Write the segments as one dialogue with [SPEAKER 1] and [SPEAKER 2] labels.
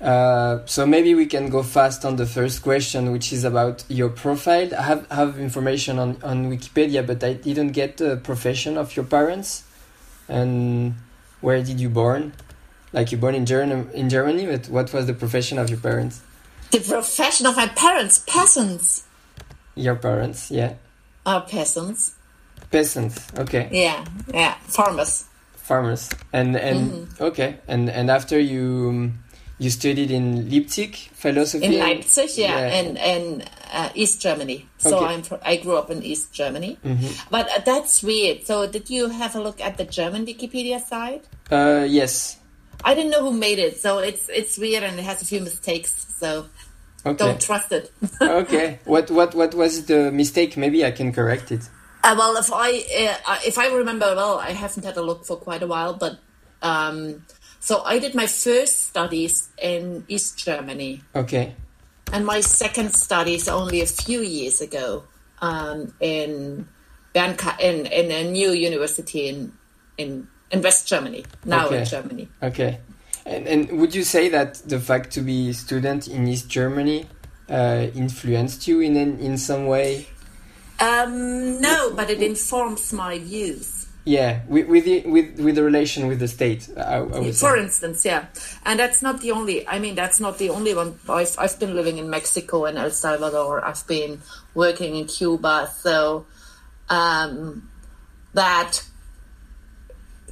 [SPEAKER 1] Uh, so maybe we can go fast on the first question, which is about your profile. I have have information on on Wikipedia, but I didn't get the profession of your parents, and where did you born? Like you born in Germany, in Germany, but what was the profession of your parents?
[SPEAKER 2] The profession of my parents, peasants.
[SPEAKER 1] Your parents, yeah.
[SPEAKER 2] Are peasants.
[SPEAKER 1] Peasants, okay.
[SPEAKER 2] Yeah, yeah, farmers.
[SPEAKER 1] Farmers, and and
[SPEAKER 2] Mm-hmm.
[SPEAKER 1] okay, and and after you um, you studied in Leipzig philosophy
[SPEAKER 2] In Leipzig, yeah, and in uh, East Germany. So
[SPEAKER 1] Okay.
[SPEAKER 2] I'm fr- I grew up in East Germany.
[SPEAKER 1] Mhm.
[SPEAKER 2] But uh, that's weird. So did you have a look at the German Wikipedia site?
[SPEAKER 1] Uh, yes.
[SPEAKER 2] I didn't know who made it, so it's it's weird and it has a few mistakes. So
[SPEAKER 1] Okay.
[SPEAKER 2] don't trust it.
[SPEAKER 1] okay. What what what was the mistake? Maybe I can correct it.
[SPEAKER 2] Uh, well, if I uh, if I remember well, I haven't had a look for quite a while, but um, so I did my first studies in East Germany,
[SPEAKER 1] Okay.
[SPEAKER 2] and my second studies only a few years ago um, in Bernka in in a new university in in in West Germany now in Germany.
[SPEAKER 1] Okay. And and would you say that the fact to be student in East Germany uh, influenced you in in, in some way?
[SPEAKER 2] Um, no, but it informs my views.
[SPEAKER 1] Yeah, with with the, with with the relation with the state. I, I.
[SPEAKER 2] For instance, yeah, and that's not the only. I mean, that's not the only one. I've I've been living in Mexico and El Salvador. I've been working in Cuba, so um, that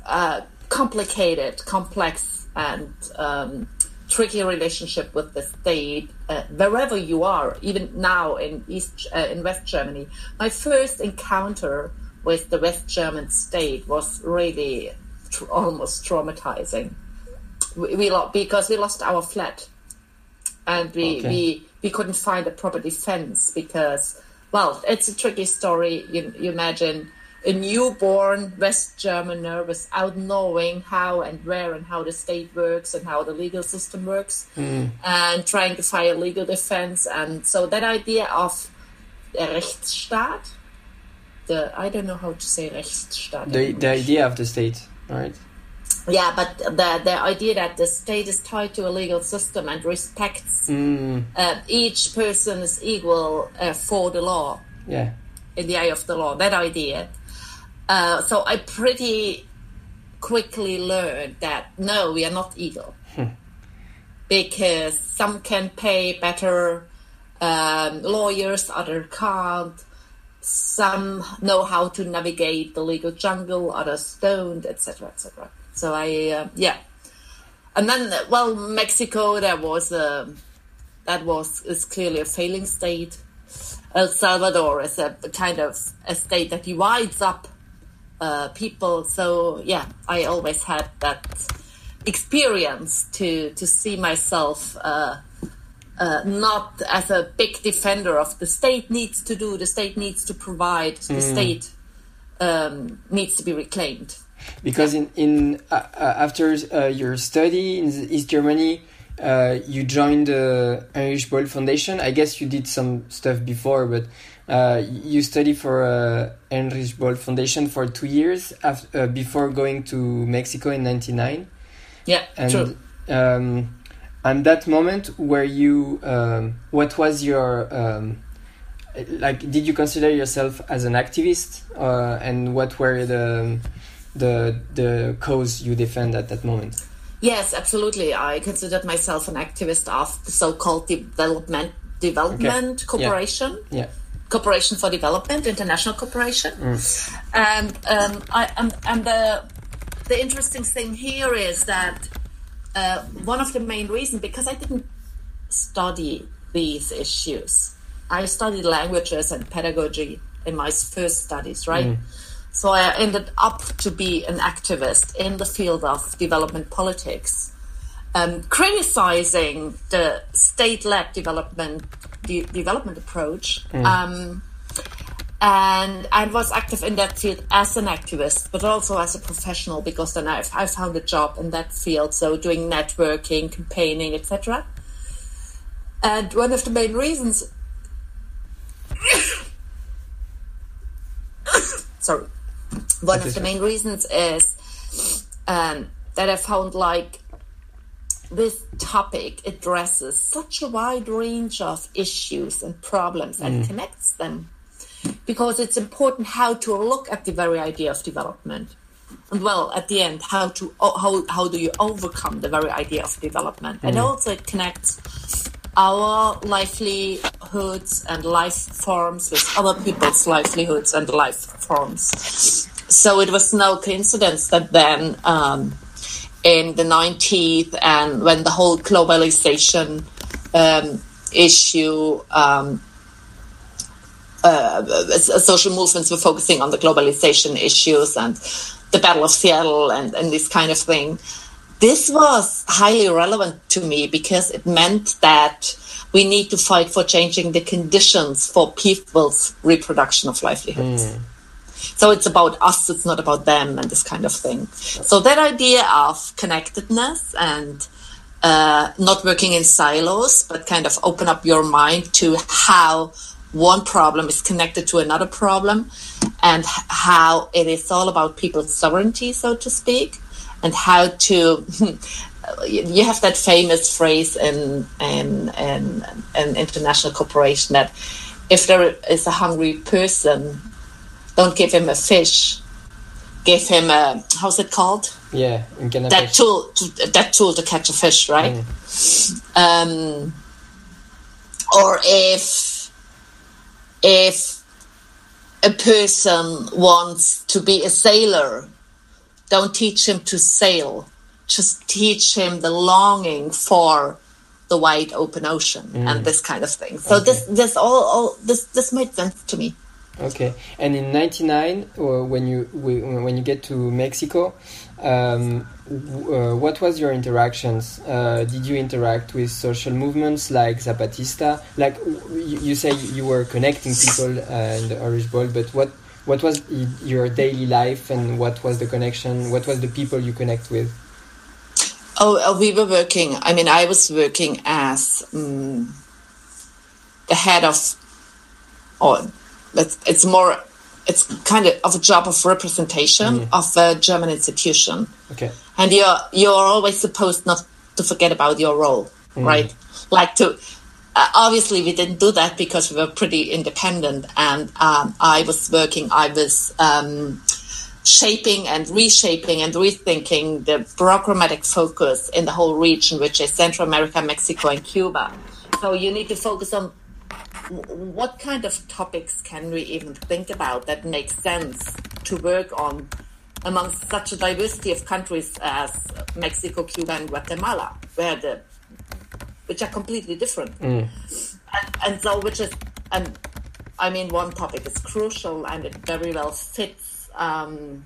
[SPEAKER 2] uh, complicated, complex, and um, tricky relationship with the state, uh, wherever you are, even now in East uh, in West Germany. My first encounter with the West German state was really almost traumatizing. We, we lost because we lost our flat, and we
[SPEAKER 1] Okay.
[SPEAKER 2] we we couldn't find a proper defense because well, it's a tricky story. You, you imagine a newborn West Germaner without knowing how and where and how the state works and how the legal system works, mm. and trying to find a legal defense. And so that idea of the Rechtsstaat, the I don't know how to say Rechtsstaat.
[SPEAKER 1] The the idea of the state, right?
[SPEAKER 2] Yeah, but the the idea that the state is tied to a legal system and respects
[SPEAKER 1] Mm,
[SPEAKER 2] uh, each person is equal uh, for the law
[SPEAKER 1] yeah.
[SPEAKER 2] in the eye of the law. That idea. Uh, so I pretty quickly learned that no, we are not equal because some can pay better um, lawyers, other can't. Some know how to navigate the legal jungle, others don't, etc., etc. So I, uh, yeah, and then well, Mexico, there was a that was is clearly a failing state. El Salvador is a kind of a state that divides up uh, people. So yeah, I always had that experience to to see myself uh, uh, not as a big defender of the state needs to do, the state needs to provide, the state um, needs to be reclaimed.
[SPEAKER 1] Because in in uh, uh, after uh, your study in East Germany, uh, you joined the Heinrich Böll Foundation. I guess you did some stuff before, but uh, you studied for uh, Heinrich Böll Foundation for two years af- uh, before going to Mexico in '99.
[SPEAKER 2] Yeah,
[SPEAKER 1] And
[SPEAKER 2] true.
[SPEAKER 1] um, and that moment where you, um, what was your um, like? Did you consider yourself as an activist, uh, and what were the the the cause you defend at that moment?
[SPEAKER 2] Yes, absolutely. I considered myself an activist of the so-called development development
[SPEAKER 1] Okay.
[SPEAKER 2] cooperation.
[SPEAKER 1] Yeah.
[SPEAKER 2] Cooperation for Development, international cooperation, and um, I and, and the the interesting thing here is that uh, one of the main reasons because I didn't study these issues, I studied languages and pedagogy in my first studies, right? So I ended up to be an activist in the field of development politics, um, criticizing the state-led development de- development approach, um, and I was active in that field as an activist, but also as a professional because then I, I found a job in that field, so doing networking, campaigning, etc. And one of the main reasons, sorry, one of the main reasons is um, that I found like this topic addresses such a wide range of issues and problems and connects them because it's important how to look at the very idea of development. And well at the end how to how, how do you overcome the very idea of development? And also it connects our livelihoods and life forms with other people's livelihoods and life forms. So it was no coincidence that then um, in the 90s and when the whole globalization um, issue um, social movements were focusing on the globalization issues and the Battle of Seattle and, and this kind of thing. This was highly relevant to me because it meant that we need to fight for changing the conditions for people's reproduction of livelihoods. Mm. So it's about us, it's not about them, and this kind of thing. So that idea of connectedness and uh, not working in silos, but kind of open up your mind to how one problem is connected to another problem and how it is all about people's sovereignty, so to speak, and how to. you have that famous phrase in, in, in, in international cooperation that if there is a hungry person, don't give him a fish, give him a how's it called?
[SPEAKER 1] Yeah,
[SPEAKER 2] that tool, to, that tool to catch a fish, right? Mm. Um, or if if a person wants to be a sailor, don't teach him to sail. Just teach him the longing for the wide open ocean mm. and this kind of thing. So okay. this this all, all this this made sense to me.
[SPEAKER 1] Okay, and in '99, when you when you get to Mexico, um, uh, what was your interactions? Uh, did you interact with social movements like Zapatista? Like you, you say you were connecting people uh, in the Orange Bowl, but what what was your daily life and what was the connection? What was the people you connect with?
[SPEAKER 2] Oh, uh, we were working. I mean, I was working as um, the head of, or it's, it's more it's kind of, of a job of representation mm. of a German institution.
[SPEAKER 1] Okay.
[SPEAKER 2] And you're you're always supposed not to forget about your role, mm. right? Like to uh, obviously we didn't do that because we were pretty independent, and um, I was working. I was. Um, shaping and reshaping and rethinking the programmatic focus in the whole region, which is Central America, Mexico, and Cuba. So you need to focus on what kind of topics can we even think about that makes sense to work on amongst such a diversity of countries as Mexico, Cuba, and Guatemala, where the which are completely different, mm. and, and so which is and I mean one topic is crucial and it very well fits um,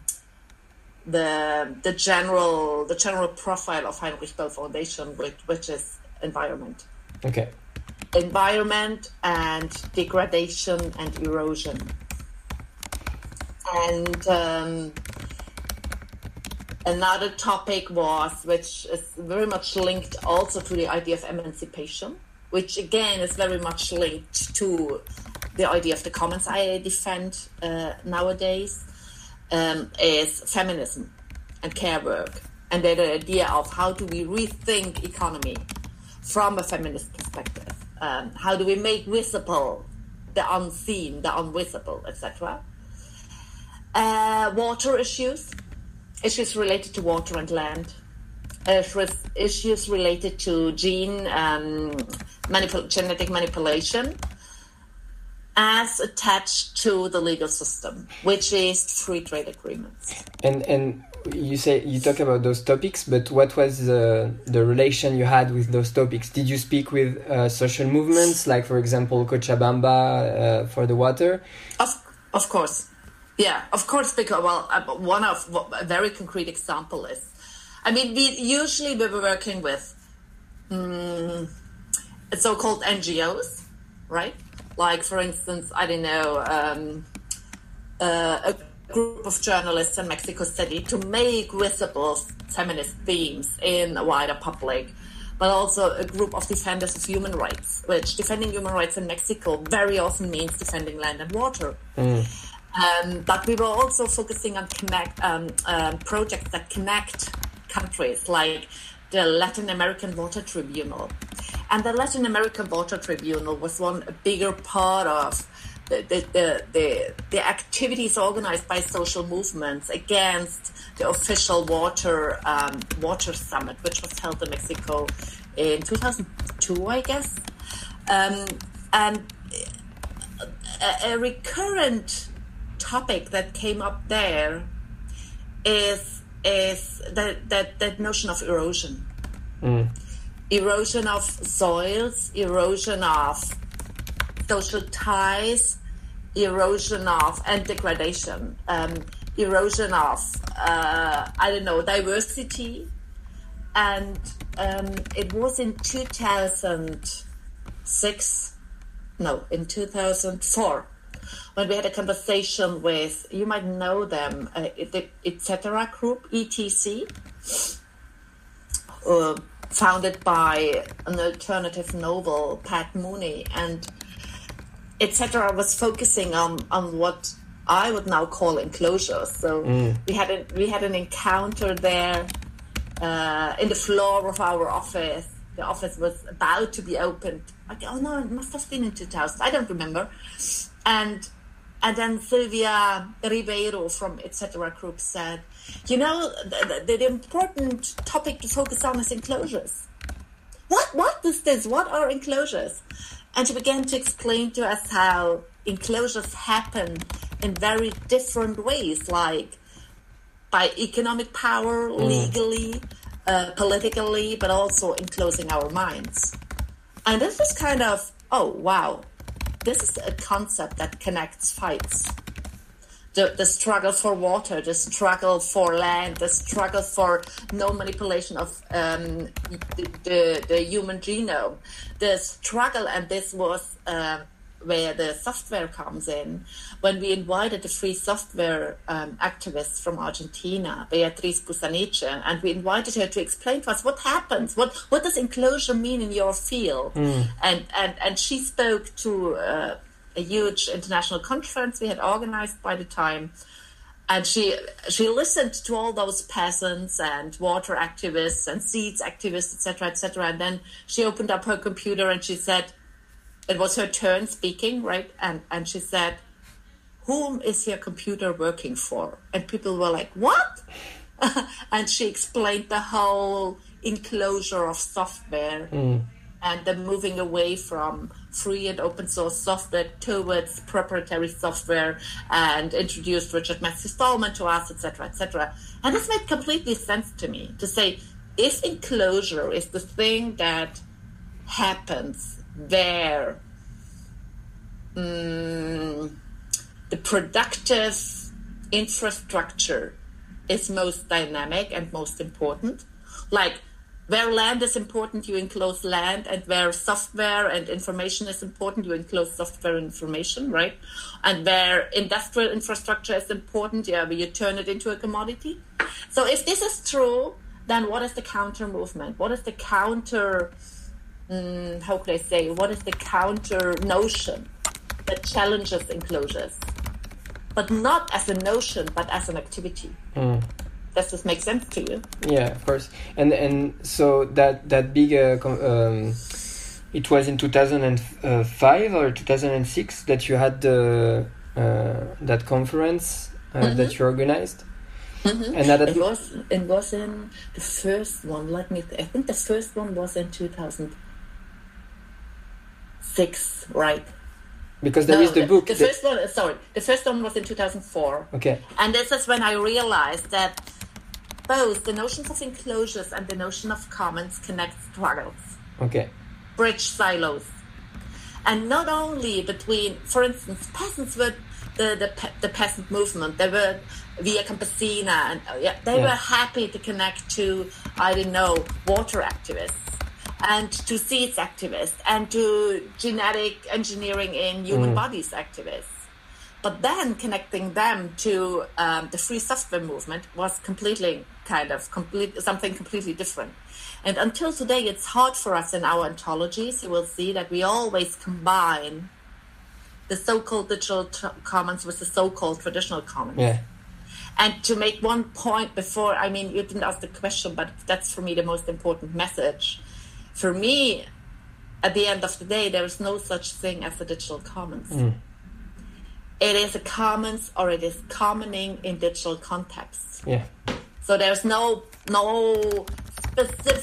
[SPEAKER 2] the the general the general profile of Heinrich Böll Foundation, which, which is environment.
[SPEAKER 1] Okay
[SPEAKER 2] environment and degradation and erosion. And um, another topic was, which is very much linked also to the idea of emancipation, which again is very much linked to the idea of the commons I defend uh, nowadays, um, is feminism and care work. And the idea of how do we rethink economy from a feminist perspective um, how do we make visible the unseen, the invisible, etc. Uh, water issues, issues related to water and land, issues related to gene um, manipul- genetic manipulation, as attached to the legal system, which is free trade agreements.
[SPEAKER 1] And and you say you talk about those topics, but what was the the relation you had with those topics? Did you speak with uh, social movements, like for example Cochabamba uh, for the water?
[SPEAKER 2] Of of course, yeah, of course. Because well, uh, one of a very concrete example is, I mean, we usually we were working with um, so-called NGOs, right? Like for instance, I don't know. Um, uh, a group of journalists in Mexico City to make visible feminist themes in a wider public, but also a group of defenders of human rights, which defending human rights in Mexico very often means defending land and water. Mm. Um, but we were also focusing on connect um, um, projects that connect countries, like the Latin American Water Tribunal. And the Latin American Water Tribunal was one a bigger part of the, the, the, the, activities organized by social movements against the official water um, water summit, which was held in Mexico in 2002, I guess. Um, and a, a recurrent topic that came up there is is that that, that notion of erosion.
[SPEAKER 1] Mm.
[SPEAKER 2] Erosion of soils, erosion of social ties, erosion of and degradation, um, erosion of uh, I don't know diversity, and um, it was in two thousand six, no, in two thousand four when we had a conversation with, you might know them, uh, the Etc. Group, ETC, uh, founded by an alternative Nobel, Pat Mooney, and Etc. I was focusing on, on what I would now call enclosures. So mm. we had a, we had an encounter there uh, in the floor of our office. The office was about to be opened. Like, oh no, it must have been in 2000. I don't remember. And and then Silvia Ribeiro from Etc. Group said, you know, the, the, the, important topic to focus on is enclosures. What, what is this? What are enclosures? And she began to explain to us how enclosures happen in very different ways, like by economic power, mm. legally, uh, politically, but also enclosing our minds. And this was kind of, oh, wow, this is a concept that connects fights. The, the struggle for water, the struggle for land, the struggle for no manipulation of um, the, the, the, human genome, the struggle, and this was uh, where the software comes in. When we invited the free software um, activist from Argentina, Beatriz Busaniche, and we invited her to explain to us what happens, what what does enclosure mean in your field, mm. and and and she spoke to uh, a huge international conference we had organized by the time. And she she listened to all those peasants and water activists and seeds activists, etc., etc. And then she opened up her computer and she said, it was her turn speaking, right? And and she said, "Whom is your computer working for?" And people were like, "What?" and she explained the whole enclosure of software mm. And the moving away from free and open source software towards proprietary software and introduced Richard Matthew Stallman to us, etc., etc. And this made completely sense to me to say if enclosure is the thing that happens where um, the productive infrastructure is most dynamic and most important. Like where land is important, you enclose land, and where software and information is important, you enclose software and information, right? And where industrial infrastructure is important, yeah, you turn it into a commodity. So if this is true, then what is the counter movement? What is the counter? um, how could I say, what is the counter notion that challenges enclosures, but not as a notion, but as an activity. Mm. Does this make sense to you?
[SPEAKER 1] Yeah, of course. And and so that that big, uh, um, it was in two thousand and five or two thousand and six that you had the uh, that conference uh, mm-hmm. that you organized.
[SPEAKER 2] Mm-hmm. And that it was it was in the first one. Let me. Th- I think the first one was in two thousand six, right?
[SPEAKER 1] Because there no, is the, the book.
[SPEAKER 2] The first one, sorry, the first one was in 2004.
[SPEAKER 1] Okay.
[SPEAKER 2] And this is when I realized that both the notions of enclosures and the notion of commons connect struggles.
[SPEAKER 1] Okay.
[SPEAKER 2] Bridge silos. And not only between, for instance, peasants were the, the, the peasant movement. They were Via Campesina, and yeah, they yeah. were happy to connect to, I don't know, water activists and to seeds activists and to genetic engineering in human mm. bodies activists. But then connecting them to um, the free software movement was completely kind of complete something completely different. And until today, it's hard for us in our ontologies. You will see that we always combine the so-called digital t- commons with the so-called traditional commons.
[SPEAKER 1] Yeah.
[SPEAKER 2] And to make one point before, I mean, you didn't ask the question, but that's for me the most important message. For me, at the end of the day, there is no such thing as a digital commons.
[SPEAKER 1] Mm.
[SPEAKER 2] It is a commons or it is commoning in digital contexts.
[SPEAKER 1] Yeah.
[SPEAKER 2] So there's no no specific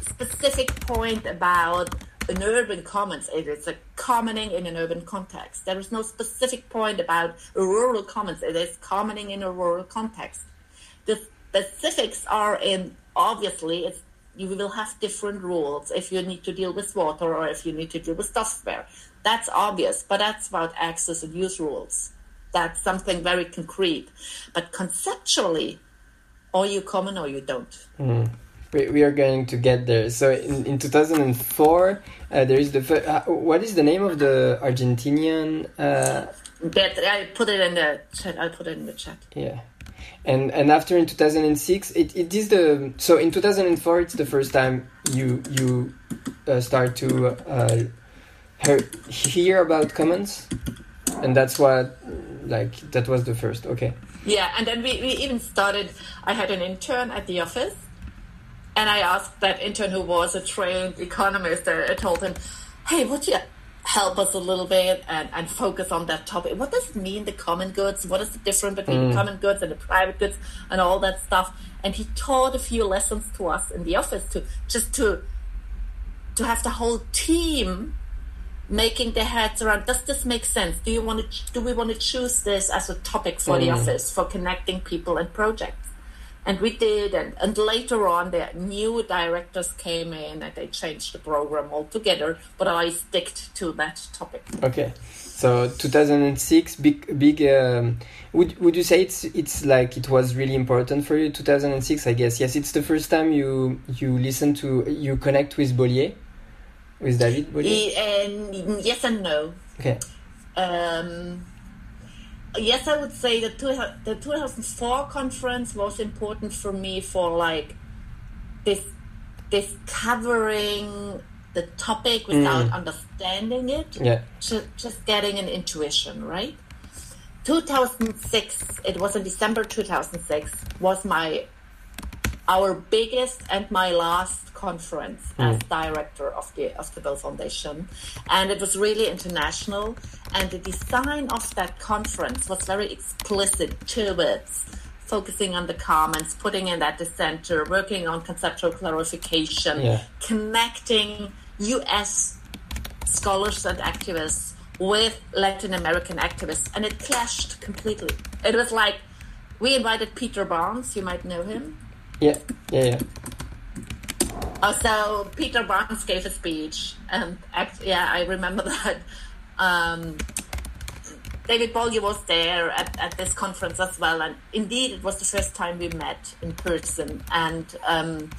[SPEAKER 2] specific point about an urban commons. It is a commoning in an urban context. There is no specific point about a rural commons. It is commoning in a rural context. The specifics are in obviously it's you will have different rules if you need to deal with water or if you need to deal with software. That's obvious, but that's about access and use rules. That's something very concrete. But conceptually, or you common or you don't.
[SPEAKER 1] Mm. We, we are going to get there. So in, in 2004, uh, there is the fir- uh, what is the name of the Argentinian? Uh,
[SPEAKER 2] That I put it in the chat. I put it in the chat.
[SPEAKER 1] yeah, and and after in 2006, it, it is the so in 2004 it's the first time you you uh, start to uh, hear, hear about commons, and that's what like that was the first. Okay.
[SPEAKER 2] Yeah, and then we, we even started. I had an intern at the office, and I asked that intern who was a trained economist. I I told him, "Hey, would you help us a little bit and, and focus on that topic? What does it mean, the common goods? What is the difference between the common goods and the private goods and all that stuff?" And he taught a few lessons to us in the office to just to to have the whole team making their heads around does this make sense do you want to do we want to choose this as a topic for the office for connecting people and projects and we did and, and later on the new directors came in and they changed the program altogether but i sticked to that topic
[SPEAKER 1] Okay, so 2006, big, big. Um, would would you say it's it's like it was really important for you? 2006, I guess. Yes, it's the first time you you listen to you connect with Bollier, with David Bollier.
[SPEAKER 2] E- and yes and no
[SPEAKER 1] Okay.
[SPEAKER 2] um, yes, I would say the two, the 2004 conference was important for me for like this discovering the topic without understanding it.
[SPEAKER 1] Yeah.
[SPEAKER 2] Ju- just getting an intuition, right? 2006, it was in December 2006, was my our biggest and my last conference as mm. director of the of the Böll Foundation, and it was really international. And the design of that conference was very explicit towards focusing on the commons, putting it at the center, working on conceptual clarification,
[SPEAKER 1] Yeah.
[SPEAKER 2] connecting U.S. scholars and activists with Latin American activists, and it clashed completely. It was like we invited Peter Barnes, you might know him.
[SPEAKER 1] Yeah. Yeah. Yeah.
[SPEAKER 2] Also, Peter Barnes gave a speech, and yeah, I remember that. Um, David Bollier was there at, at this conference as well, and indeed, it was the first time we met in person. And um,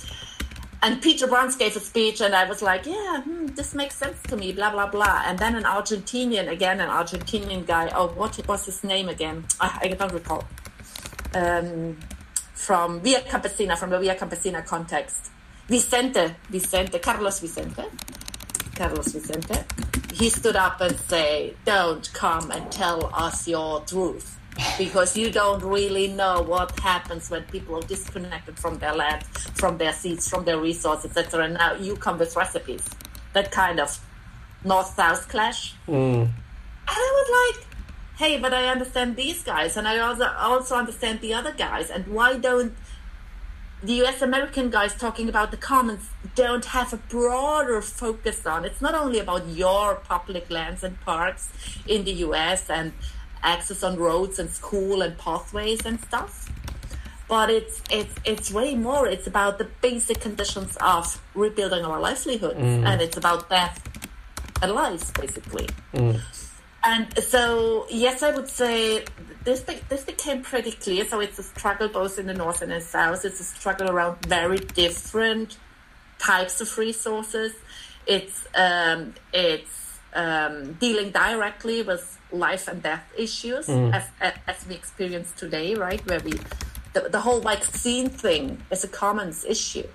[SPEAKER 2] and Peter Barnes gave a speech, and I was like, yeah, hmm, this makes sense to me, blah blah blah. And then an Argentinian, again, an Argentinian guy. Oh, what was his name again? I, I don't recall. Um, from Via Campesina, from the Via Campesina context. Vicente, Vicente, Carlos Vicente, Carlos Vicente. He stood up and say, "Don't come and tell us your truth, because you don't really know what happens when people are disconnected from their land, from their seeds, from their resources, etc. And now you come with recipes, that kind of north-south clash."
[SPEAKER 1] Mm.
[SPEAKER 2] And I was like, hey, but I understand these guys, and I also also understand the other guys, and why don't the U.S. American guys talking about the commons don't have a broader focus on? It's not only about your public lands and parks in the U.S. and access on roads and school and pathways and stuff. But it's it's it's way more. It's about the basic conditions of rebuilding our livelihoods, mm. and it's about death and lives, basically. Mm. And so, yes, I would say this be- this became pretty clear. So it's a struggle both in the north and the south. It's a struggle around very different types of resources. It's um, it's um, dealing directly with life and death issues as, as as we experience today, right? Where we the, the whole vaccine thing is a commons issue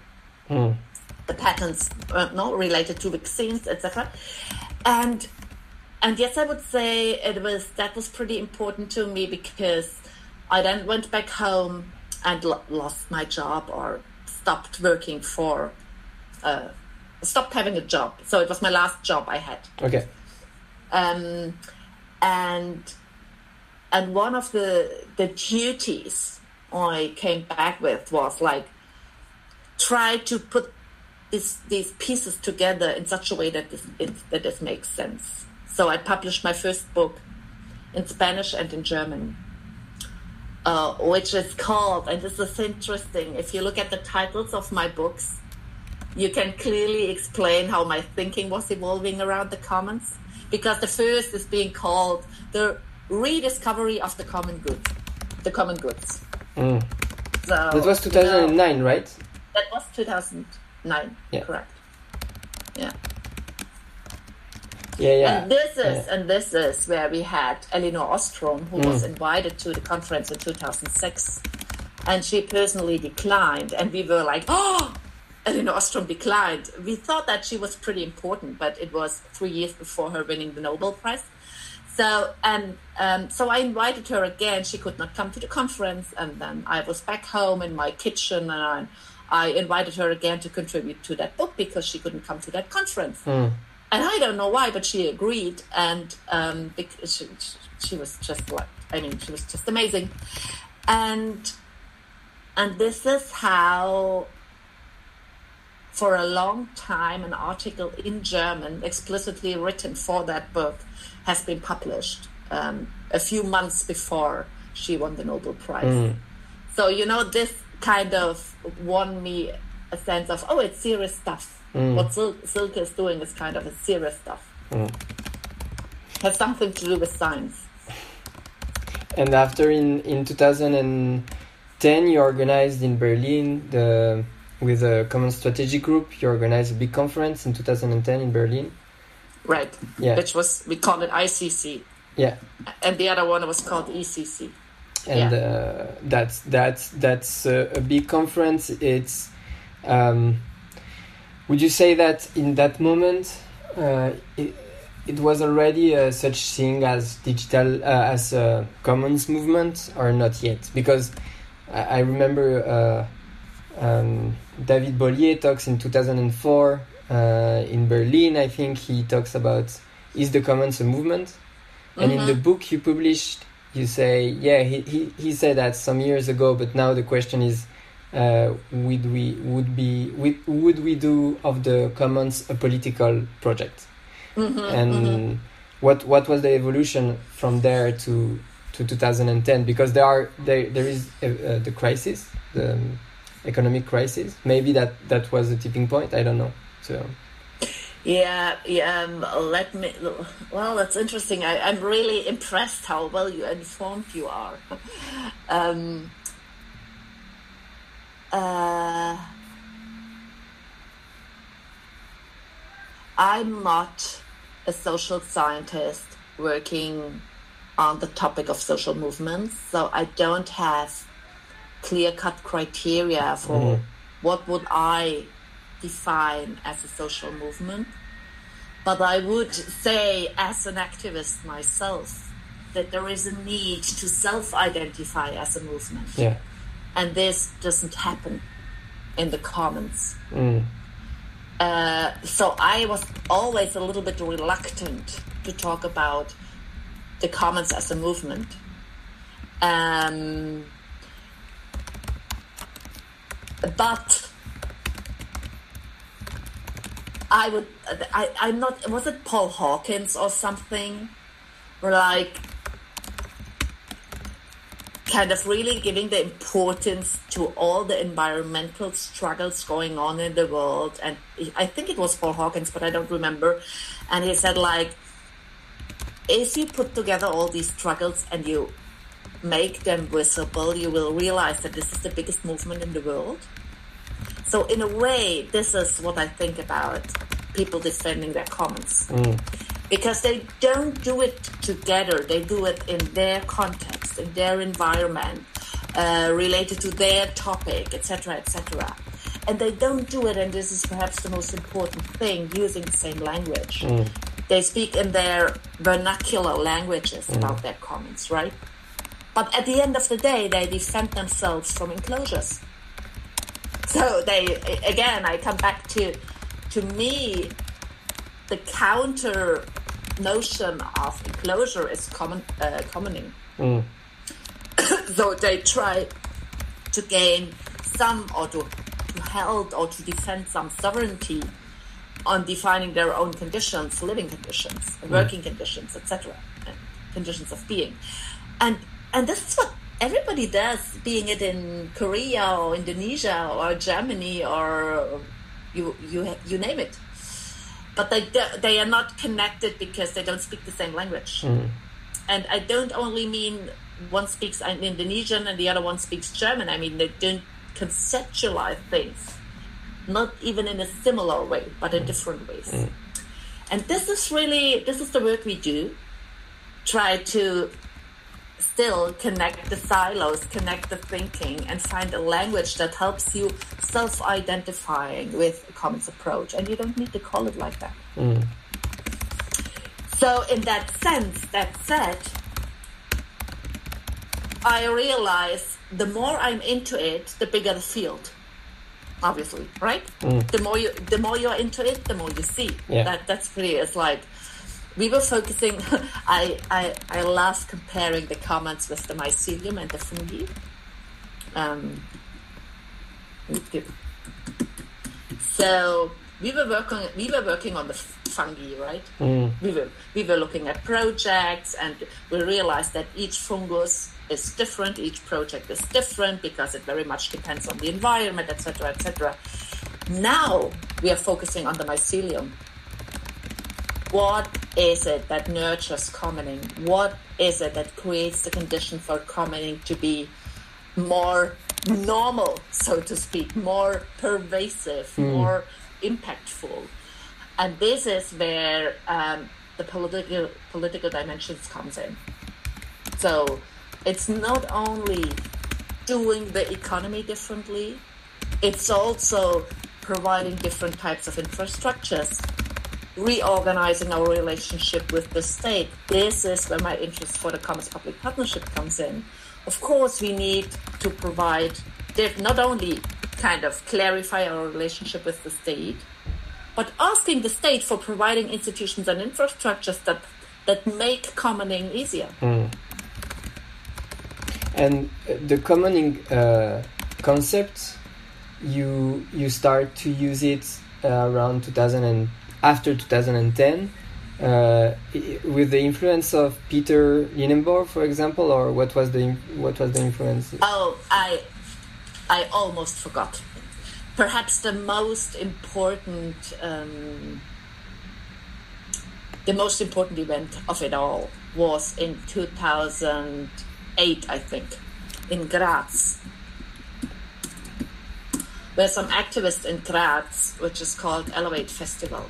[SPEAKER 2] the patents uh, not related to vaccines, etc. And and yes, I would say it was that was pretty important to me because I then went back home and lo- lost my job or stopped working for, uh, stopped having a job. So it was my last job I had.
[SPEAKER 1] Okay.
[SPEAKER 2] Um, and and one of the the duties I came back with was like try to put this, these pieces together in such a way that this, it, that this makes sense. So I published my first book in Spanish and in German, uh, which is called, and this is interesting. If you look at the titles of my books, you can clearly explain how my thinking was evolving around the commons. Because the first is being called the rediscovery of the common good, the common goods.
[SPEAKER 1] Mm.
[SPEAKER 2] So
[SPEAKER 1] That was 2009,
[SPEAKER 2] you know,
[SPEAKER 1] right?
[SPEAKER 2] that was 2009.
[SPEAKER 1] Yeah.
[SPEAKER 2] Correct. Yeah.
[SPEAKER 1] Yeah, yeah.
[SPEAKER 2] And this is
[SPEAKER 1] yeah.
[SPEAKER 2] and this is where we had Elinor Ostrom, who was invited to the conference in 2006, and she personally declined. And we were like, "Oh, Elinor Ostrom declined." We thought that she was pretty important, but it was three years before her winning the Nobel Prize. So and um, so I invited her again. She could not come to the conference, and then I was back home in my kitchen, and I, I invited her again to contribute to that book because she couldn't come to that conference and I don't know why, but she agreed, and um, because she, she was just like, I mean, she was just amazing, and and this is how, for a long time, an article in German, explicitly written for that book, has been published um, a few months before she won the Nobel Prize. So you know, this kind of won me a sense of, oh, it's serious stuff. What Sil- Silke is doing is kind of a serious stuff. Has something to do with science.
[SPEAKER 1] And after in in 2010, you organized in Berlin the with a common strategy group. You organized a big conference in 2010 in Berlin.
[SPEAKER 2] Right.
[SPEAKER 1] Yeah.
[SPEAKER 2] Which was, we called it ICC.
[SPEAKER 1] Yeah,
[SPEAKER 2] And the other one was called ECC.
[SPEAKER 1] and
[SPEAKER 2] Yeah.
[SPEAKER 1] uh, that's that's that's a, a big conference. It's um, would you say that in that moment uh, it, it was already uh, such thing as digital uh, as a commons movement or not yet? Because I, I remember uh, um, David Bollier talks in 2004 uh, in Berlin. I think he talks about is the commons a movement? And in the book you published, you say, yeah, he, he, he said that some years ago, but now the question is, uh, would we would be would, would we do of the commons a political project? and what what was the evolution from there to to 2010? Because there are there there is uh, uh, the crisis, the um, economic crisis. Maybe that that was a tipping point. I don't know. So
[SPEAKER 2] Yeah, yeah. Um, let me. Well, that's interesting. I, I'm really impressed how well you informed you are. um, uh, I'm not a social scientist working on the topic of social movements, so I don't have clear-cut criteria for what would I define as a social movement. But I would say, as an activist myself, that there is a need to self identify as a movement.
[SPEAKER 1] yeah,
[SPEAKER 2] And this doesn't happen in the commons.
[SPEAKER 1] mm,
[SPEAKER 2] Uh, so I was always a little bit reluctant to talk about the commons as a movement. Um, but I would, I, I'm not, was it Paul Hawkins or something? Like, kind of really giving the importance to all the environmental struggles going on in the world. And I think it was Paul Hawkins, but I don't remember. And he said, like, if you put together all these struggles and you make them visible, you will realize that this is the biggest movement in the world. So, in a way, this is what I think about people defending their commons. Mm. Because they don't do it together, they do it in their context, in their environment, uh, related to their topic, etc., etc. And they don't do it, and this is perhaps the most important thing, using the same language. They speak in their vernacular languages about their commons, right? But at the end of the day, they defend themselves from enclosures. So they again, I come back to to me, the counter notion of enclosure is common uh, commoning.
[SPEAKER 1] Mm.
[SPEAKER 2] so they try to gain some or to, to hold or to defend some sovereignty on defining their own conditions, living conditions, working conditions, etc., conditions of being, and and this is what everybody does, being it in Korea or Indonesia or Germany or you you you name it. But they they are not connected because they don't speak the same language.
[SPEAKER 1] Mm.
[SPEAKER 2] And I don't only mean one speaks Indonesian and the other one speaks German. I mean they don't conceptualize things, not even in a similar way, but in different ways.
[SPEAKER 1] Mm.
[SPEAKER 2] And this is really this is the work we do. Try to still connect the silos, connect the thinking, and find a language that helps you self identifying with a commons approach. And you don't need to call it like that.
[SPEAKER 1] Mm.
[SPEAKER 2] So, in that sense, that said, I realize the more I'm into it, the bigger the field. Obviously, right?
[SPEAKER 1] Mm.
[SPEAKER 2] The more you, the more you're into it, the more you see.
[SPEAKER 1] Yeah.
[SPEAKER 2] That that's pretty. It's like we were focusing. I, I I love comparing the commons with the mycelium and the fungi. Um, so we were working. We were working on the fungi, right?
[SPEAKER 1] Mm.
[SPEAKER 2] We were we were looking at projects, and we realized that each fungus is different. Each project is different because it very much depends on the environment, etc., etc. Now we are focusing on the mycelium what is it that nurtures commoning? What is it that creates the condition for commoning to be more normal, so to speak, more pervasive,
[SPEAKER 1] Mm.
[SPEAKER 2] more impactful? And this is where um, the political political dimensions comes in. So it's not only doing the economy differently, it's also providing different types of infrastructures reorganizing our relationship with the state. This is where my interest for the Commons Public Partnership comes in. Of course, we need to provide, not only kind of clarify our relationship with the state, but asking the state for providing institutions and infrastructures that that make commoning easier.
[SPEAKER 1] Mm. And the commoning uh, concept, you you start to use it uh, around 2000 and after 2010 uh, with the influence of Peter Linebaugh, for example, or what was the what was the influence?
[SPEAKER 2] Oh, I I almost forgot. Perhaps the most important um, the most important event of it all was in 2008, I think, in Graz. Where some activists in Graz, which is called Elevate Festival,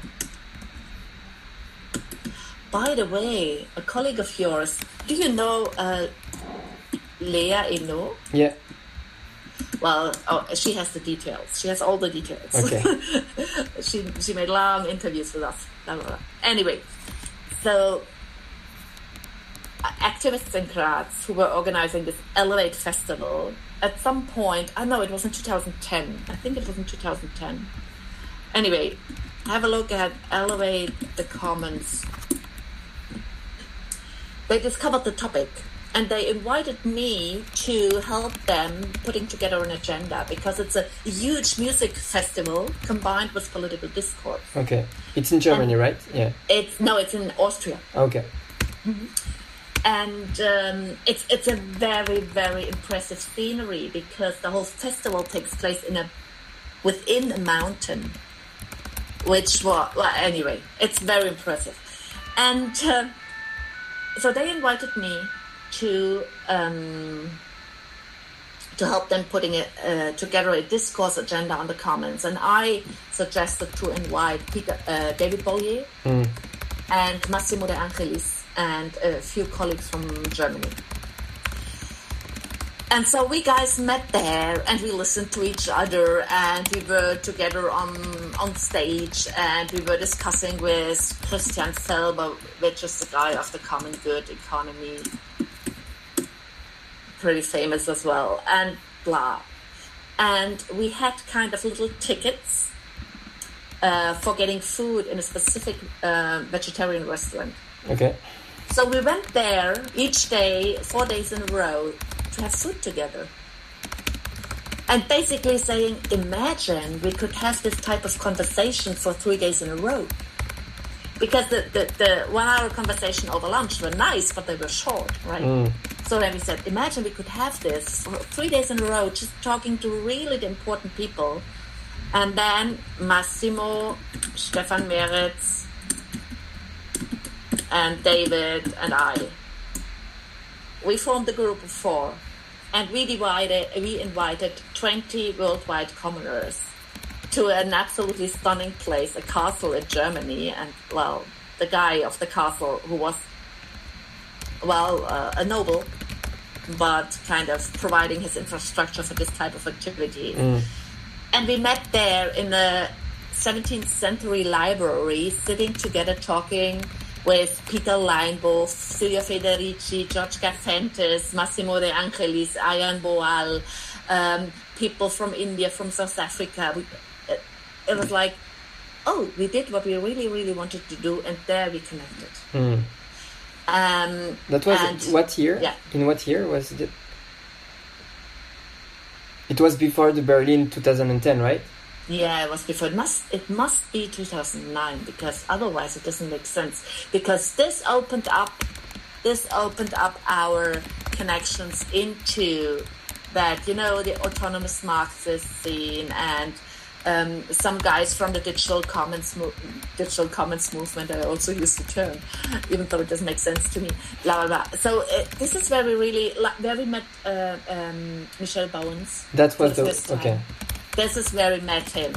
[SPEAKER 2] by the way, a colleague of yours, do you know uh, Leah Eno?
[SPEAKER 1] Yeah.
[SPEAKER 2] Well, oh, she has the details. She has all the details.
[SPEAKER 1] Okay.
[SPEAKER 2] she she made long interviews with us. Anyway, so activists in Graz who were organizing this Elevate Festival at some point. I know it was in 2010. I think it was in 2010. Anyway, have a look at Elevate the Commons they discovered the topic and they invited me to help them putting together an agenda because it's a huge music festival combined with political discourse.
[SPEAKER 1] Okay. It's in Germany, right? Yeah.
[SPEAKER 2] It's no, it's in Austria.
[SPEAKER 1] Okay. Mm-hmm.
[SPEAKER 2] And um, it's it's a very very impressive scenery because the whole festival takes place in a within a mountain, which well, well anyway, it's very impressive, and uh, so they invited me to um, to help them putting it uh, together a discourse agenda on the commons, and I suggested to invite Peter, uh, David Bollier
[SPEAKER 1] Mm.
[SPEAKER 2] and Massimo De Angelis and a few colleagues from Germany. And so we guys met there and we listened to each other and we were together on on stage and we were discussing with Christian Felber, which is the guy of the Common Good Economy. pretty famous as well, and blah. And we had kind of little tickets uh, for getting food in a specific uh, vegetarian restaurant.
[SPEAKER 1] Okay.
[SPEAKER 2] So we went there each day, four days in a row, to have food together. And basically saying, imagine we could have this type of conversation for three days in a row. Because the, the, the one hour conversation over lunch were nice, but they were short, right? Mm. So then we said, imagine we could have this for three days in a row, just talking to really the important people. And then Massimo, Stefan Meretz, and David and I. We formed a group of four, and we divided. We invited twenty worldwide commoners to an absolutely stunning place, a castle in Germany. And well, the guy of the castle who was well uh, a noble, but kind of providing his infrastructure for this type of activity. And we met there in a 17th century library, sitting together talking with Peter Linebaugh, Silvia Federici, George Caffentzis, Massimo De Angelis, Iain Boal, um, people from India, from South Africa. We, it, it was like, oh, we did what we really, really wanted to do, and there we connected. Um,
[SPEAKER 1] That was
[SPEAKER 2] and-
[SPEAKER 1] what year?
[SPEAKER 2] Yeah.
[SPEAKER 1] In what year was it? It was before the Berlin 2010, right?
[SPEAKER 2] Yeah, it was before. It must it must be 2009 because otherwise it doesn't make sense. Because this opened up this opened up our connections into that you know the autonomous Marxist scene and um, some guys from the digital commons mo- digital commons movement. I also use the term, even though it doesn't make sense to me. Blah blah blah. So uh, this is where we really where we met uh, um, Michel Bauwens.
[SPEAKER 1] That was the okay.
[SPEAKER 2] This is where we met him.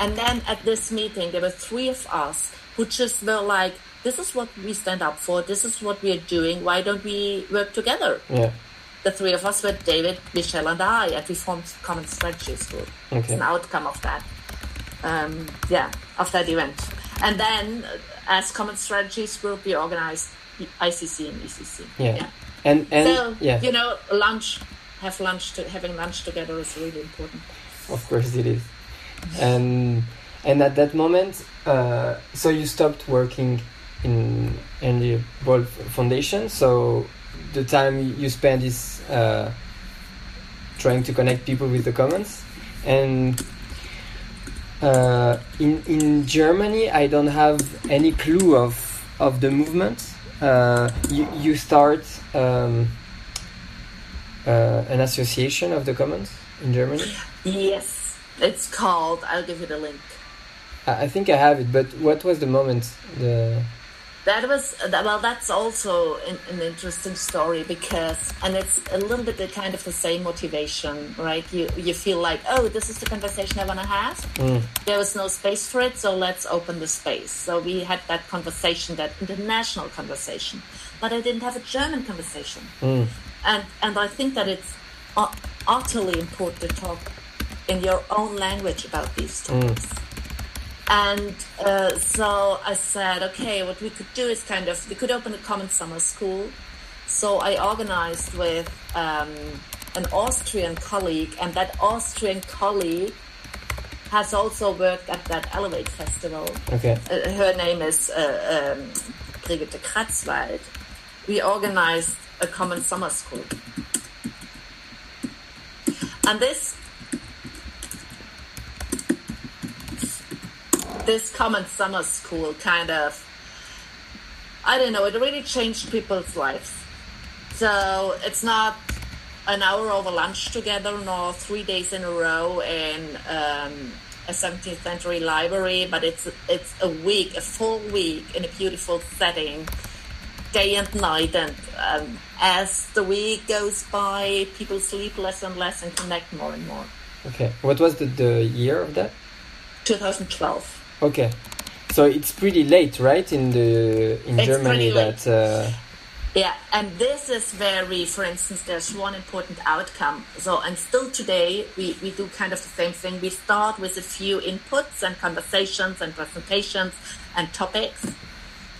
[SPEAKER 2] And then at this meeting, there were three of us who just were like, this is what we stand up for. This is what we are doing. Why don't we work together?
[SPEAKER 1] Yeah.
[SPEAKER 2] The three of us were David, Michel, and I, and we formed Common Strategies Group. It's
[SPEAKER 1] Okay.
[SPEAKER 2] an outcome of that. Um, yeah, of that event. And then, uh, as Common Strategies Group, we organized ICC and ECC.
[SPEAKER 1] Yeah. And and
[SPEAKER 2] So,
[SPEAKER 1] yeah,
[SPEAKER 2] you know, lunch, have lunch, to, having lunch together is really important.
[SPEAKER 1] Of course it is. And and at that moment, uh, so you stopped working in Heinrich Böll Foundation. So the time you spend is uh, trying to connect people with the commons. And uh, in in Germany, I don't have any clue of of the movement. Uh, you you start um, uh, an association of the commons in Germany.
[SPEAKER 2] Yes, it's called. I'll give you the link.
[SPEAKER 1] I I think I have it, but what was the moment? The
[SPEAKER 2] That was well. That's also an, an interesting story because, and it's a little bit the kind of the same motivation, right? You you feel like, oh, this is the conversation I want to have. Mm. There was no space for it, so let's open the space. So we had that conversation, that international conversation, but I didn't have a German conversation, mm. and and I think that it's uh, utterly important to talk in your own language about these topics. And uh, so I said, okay, what we could do is kind of, we could open a common summer school. So I organized with um, an Austrian colleague, and that Austrian colleague has also worked at that Elevate Festival.
[SPEAKER 1] okay,
[SPEAKER 2] Uh, her name is uh, um, Brigitte Kratzwald. We organized a common summer school. And this this common summer school kind of I don't know, it really changed people's lives. So it's not an hour over lunch together nor three days in a row in um, a 17th century library, but it's it's a week, a full week in a beautiful setting, day and night. And um, as the week goes by, people sleep less and less and connect more and more.
[SPEAKER 1] okay. What was the, the year of that?
[SPEAKER 2] 2012.
[SPEAKER 1] Okay, so it's pretty late, right? In the in
[SPEAKER 2] It's
[SPEAKER 1] Germany, that uh,
[SPEAKER 2] Yeah, and this is very, for instance, there's one important outcome. So, and still today, we, we do kind of the same thing. We start with a few inputs and conversations and presentations and topics.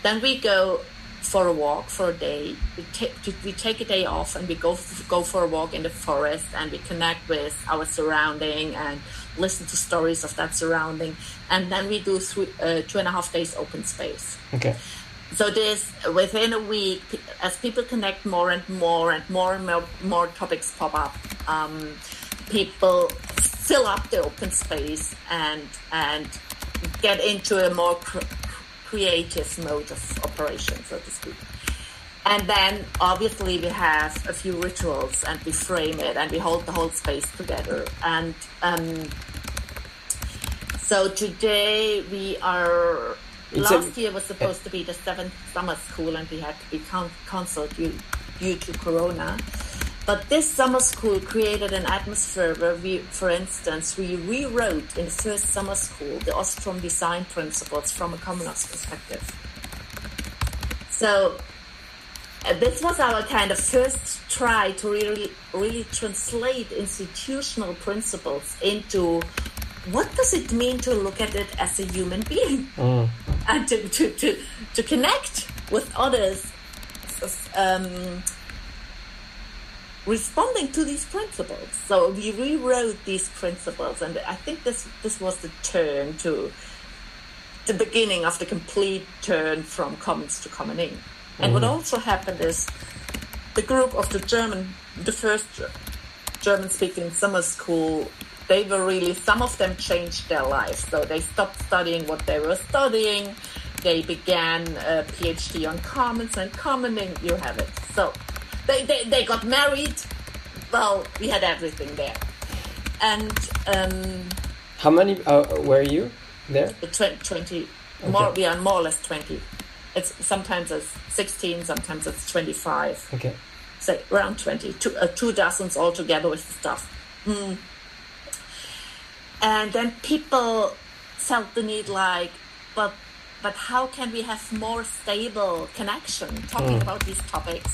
[SPEAKER 2] Then we go for a walk for a day. We take we take a day off and we go go for a walk in the forest and we connect with our surrounding and listen to stories of that surrounding. And then we do three, uh, two and a half days open space.
[SPEAKER 1] Okay.
[SPEAKER 2] So this within a week, as people connect more and more and more and more, more topics pop up, um, people fill up the open space and and get into a more creative mode of operation, so to speak. And then obviously we have a few rituals and we frame it and we hold the whole space together. And um, so today we are.
[SPEAKER 1] It's
[SPEAKER 2] last
[SPEAKER 1] a-
[SPEAKER 2] year was supposed to be the seventh summer school and we had to be con- cancelled due, due to Corona. But this summer school created an atmosphere where we, for instance, we rewrote in the first summer school the Ostrom design principles from a commoners perspective. So uh, this was our kind of first try to really, really translate institutional principles into what does it mean to look at it as a human being and to, to, to, to connect with others. Um, responding to these principles. So we rewrote these principles, and I think this this was the turn to the beginning of the complete turn from commons to commoning. And what mm. also happened is the group of the German, the first German-speaking summer school. They were really some of them changed their lives, so they stopped studying what they were studying. They began a PhD on commons and commoning. You have it. So they, they, they got married. Well, we had everything there. And um,
[SPEAKER 1] How many uh, were you there?
[SPEAKER 2] the tw- 20, more, we are more or less 20. It's sometimes it's 16, sometimes it's 25.
[SPEAKER 1] Okay.
[SPEAKER 2] So around 20, two, uh, two dozens altogether with the stuff. Mm. And then people felt the need like, but but how can we have more stable connection talking about these topics?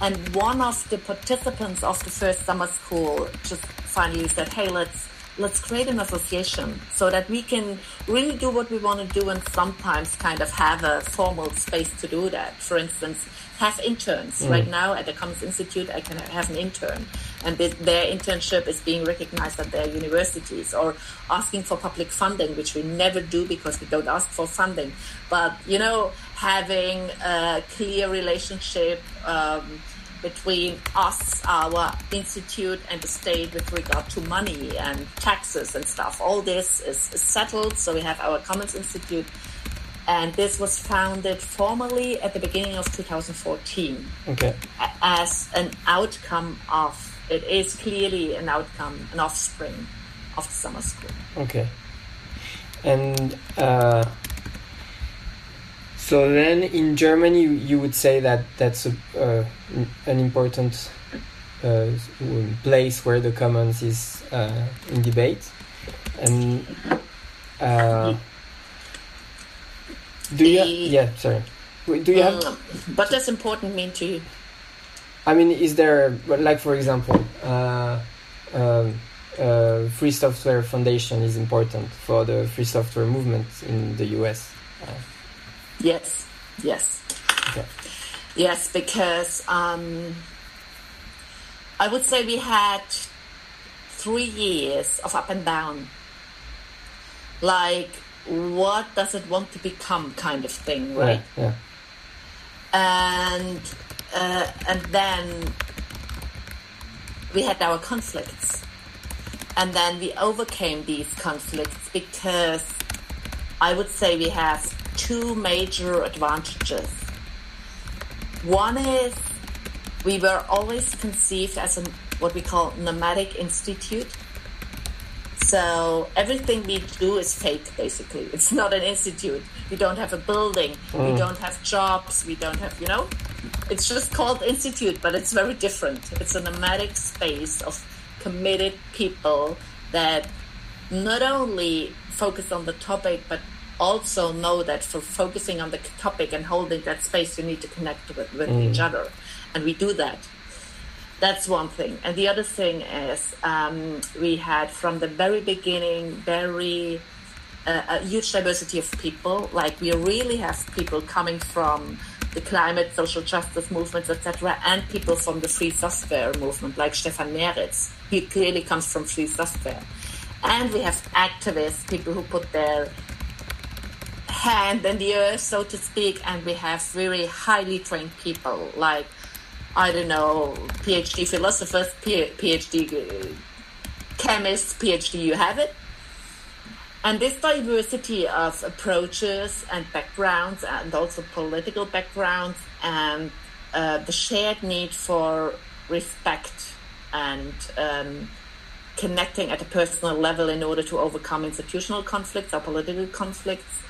[SPEAKER 2] And one of the participants of the first summer school just finally said, "Hey, let's let's create an association so that we can really do what we want to do, and sometimes kind of have a formal space to do that. For instance, have interns. Mm. Right now at the Commons Institute, I can have an intern, and th- their internship is being recognized at their universities, or asking for public funding, which we never do because we don't ask for funding. But you know, having a clear relationship. Um, between us, our institute, and the state with regard to money and taxes and stuff. All this is, is settled. So we have our Commons Institute, and this was founded formally at the beginning of 2014
[SPEAKER 1] Okay.
[SPEAKER 2] as an outcome of. It is clearly an outcome, an offspring of the summer school.
[SPEAKER 1] Okay. And uh, so then in Germany, you would say that that's a, uh, an important uh, place where the commons is uh, in debate. And uh, do you? Yeah, sorry. Do you have?
[SPEAKER 2] Um, what does important mean to you?
[SPEAKER 1] I mean, is there, like, for example, uh, um, uh, Free Software Foundation is important for the free software movement in the US.
[SPEAKER 2] Yes, yes.
[SPEAKER 1] Okay.
[SPEAKER 2] Yes, because um, I would say we had three years of up and down. Like, what does it want to become kind of thing, right?
[SPEAKER 1] Yeah,
[SPEAKER 2] and uh, and then we had our conflicts, and then we overcame these conflicts because I would say we have two major advantages. One is we were always conceived as a what we call nomadic institute. So everything we do is fake, basically. It's not an institute. We don't have a building. We mm. don't have jobs. We don't have, you know, it's just called institute, but it's very different. It's a nomadic space of committed people that not only focus on the topic, but also know that for focusing on the topic and holding that space, you need to connect with, with each other. And we do that. That's one thing. And the other thing is um, we had from the very beginning very uh, a huge diversity of people. Like we really have people coming from the climate, social justice movements, etc., and people from the free software movement, like Stefan Meretz. He clearly comes from free software. And we have activists, people who put their hand in the earth, so to speak, and we have very highly trained people like, I don't know, PhD philosophers, PhD chemists, PhD, you have it. And this diversity of approaches and backgrounds, and also political backgrounds, and uh, the shared need for respect and um, connecting at a personal level in order to overcome institutional conflicts or political conflicts.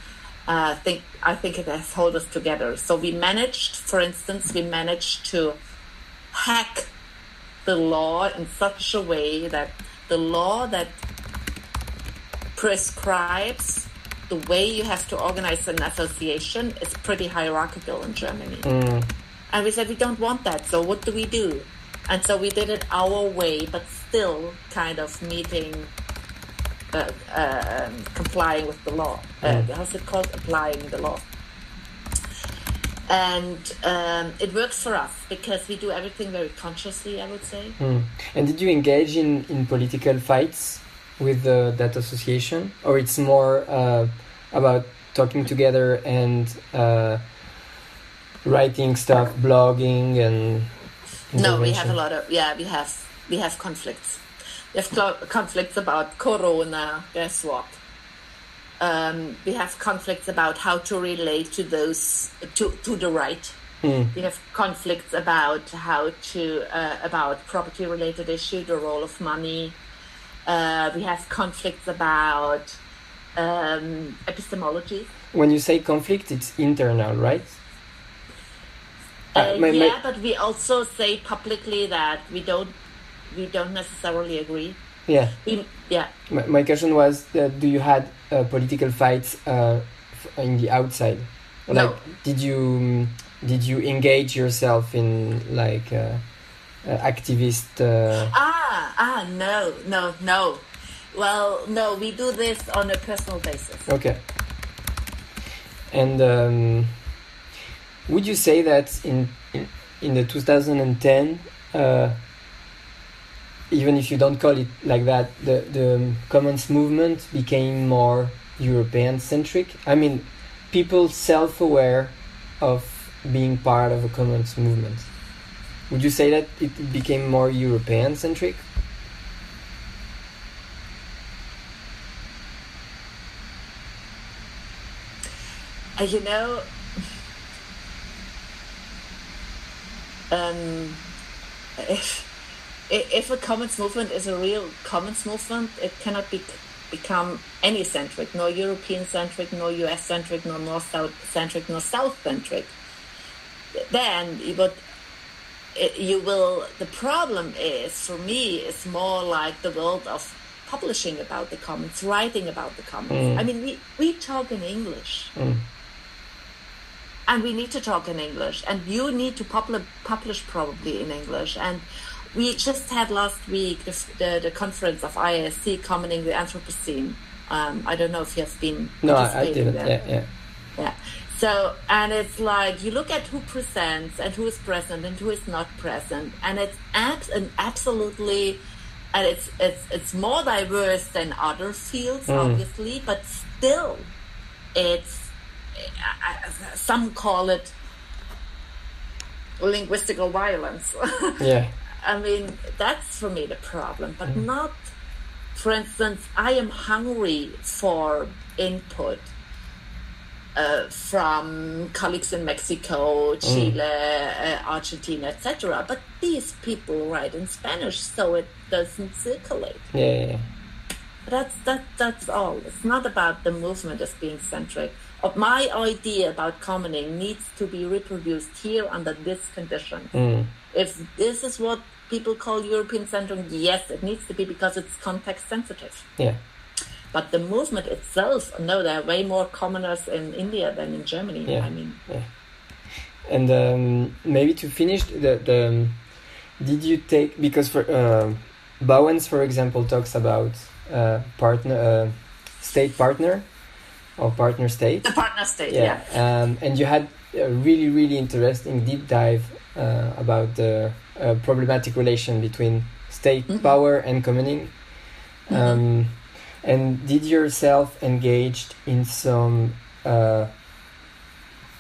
[SPEAKER 2] Uh, think I think it has held us together. So we managed, for instance, we managed to hack the law in such a way that the law that prescribes the way you have to organize an association is pretty hierarchical in Germany. Mm. And we said we don't want that. So what do we do? And so we did it our way, but still kind of meeting, uh, uh, complying with the law. Uh, mm. how's it called? Applying the law. And um, it works for us because we do everything very consciously, I would say.
[SPEAKER 1] Mm. And did you engage in, in political fights with the, that association? Or it's more uh, about talking together and uh, writing stuff, blogging and
[SPEAKER 2] no, we have a lot of yeah. We have we have conflicts. We have conflicts about Corona. Guess what? Um, we have conflicts about how to relate to those to to the right. Mm. We have conflicts about how to uh, about property related issue, the role of money. Uh, we have conflicts about um, epistemology.
[SPEAKER 1] When you say conflict, it's internal, right?
[SPEAKER 2] Uh, my, yeah, but we also say publicly that we don't we don't necessarily agree.
[SPEAKER 1] Yeah.
[SPEAKER 2] Yeah.
[SPEAKER 1] My, my, question was, uh, do you had uh, political fights uh, in the outside? Like,
[SPEAKER 2] no.
[SPEAKER 1] did you did you engage yourself in like uh, uh, activist?
[SPEAKER 2] Ah, ah, no, no, no. Well, no, we do this on a personal basis.
[SPEAKER 1] Okay. And. Um, would you say that in in, in the 2010, uh, even if you don't call it like that, the the commons movement became more European centric? I mean, people self-aware of being part of a commons movement. Would you say that it became more European centric?
[SPEAKER 2] Uh, you know, um, if if a commons movement is a real commons movement, it cannot be become any centric, nor European centric, nor US centric, nor North South centric, nor South centric. Then but you will. The problem is for me, it's more like the world of publishing about the commons, writing about the commons. Mm. I mean, we we talk in English. Mm and we need to talk in English, and you need to publish, publish probably in English. And we just had last week the, the, the conference of IASC commenting the Anthropocene. Um, I don't know if you have been.
[SPEAKER 1] No, I, I didn't.
[SPEAKER 2] There.
[SPEAKER 1] Yeah, yeah.
[SPEAKER 2] Yeah. So, and it's like you look at who presents and who is present and who is not present, and it's abs- and absolutely, and it's it's it's more diverse than other fields, mm. obviously, but still, it's some call it linguistical violence.
[SPEAKER 1] yeah.
[SPEAKER 2] I mean, that's for me the problem, but mm. not, for instance, I am hungry for input uh, from colleagues in Mexico, mm. Chile, mm. uh, Argentina, etc. But these people write in Spanish, so it doesn't circulate.
[SPEAKER 1] Yeah, yeah, yeah.
[SPEAKER 2] That's that. That's all. It's not about the movement as being centric my idea about commoning needs to be reproduced here under this condition. Mm. If this is what people call European centering, yes, it needs to be because it's context sensitive.
[SPEAKER 1] Yeah.
[SPEAKER 2] But the movement itself, no, there are way more commoners in India than in Germany.
[SPEAKER 1] Yeah.
[SPEAKER 2] I mean,
[SPEAKER 1] yeah. And um, maybe to finish, the, the um, did you take because for uh, Bauwens, for example, talks about uh, partner, uh, state partner or partner state.
[SPEAKER 2] The partner state, yeah.
[SPEAKER 1] yeah. Um, and you had a really, really interesting deep dive uh, about the uh, problematic relation between state mm-hmm. power and commoning. Mm-hmm. Um, and did yourself engaged in some uh,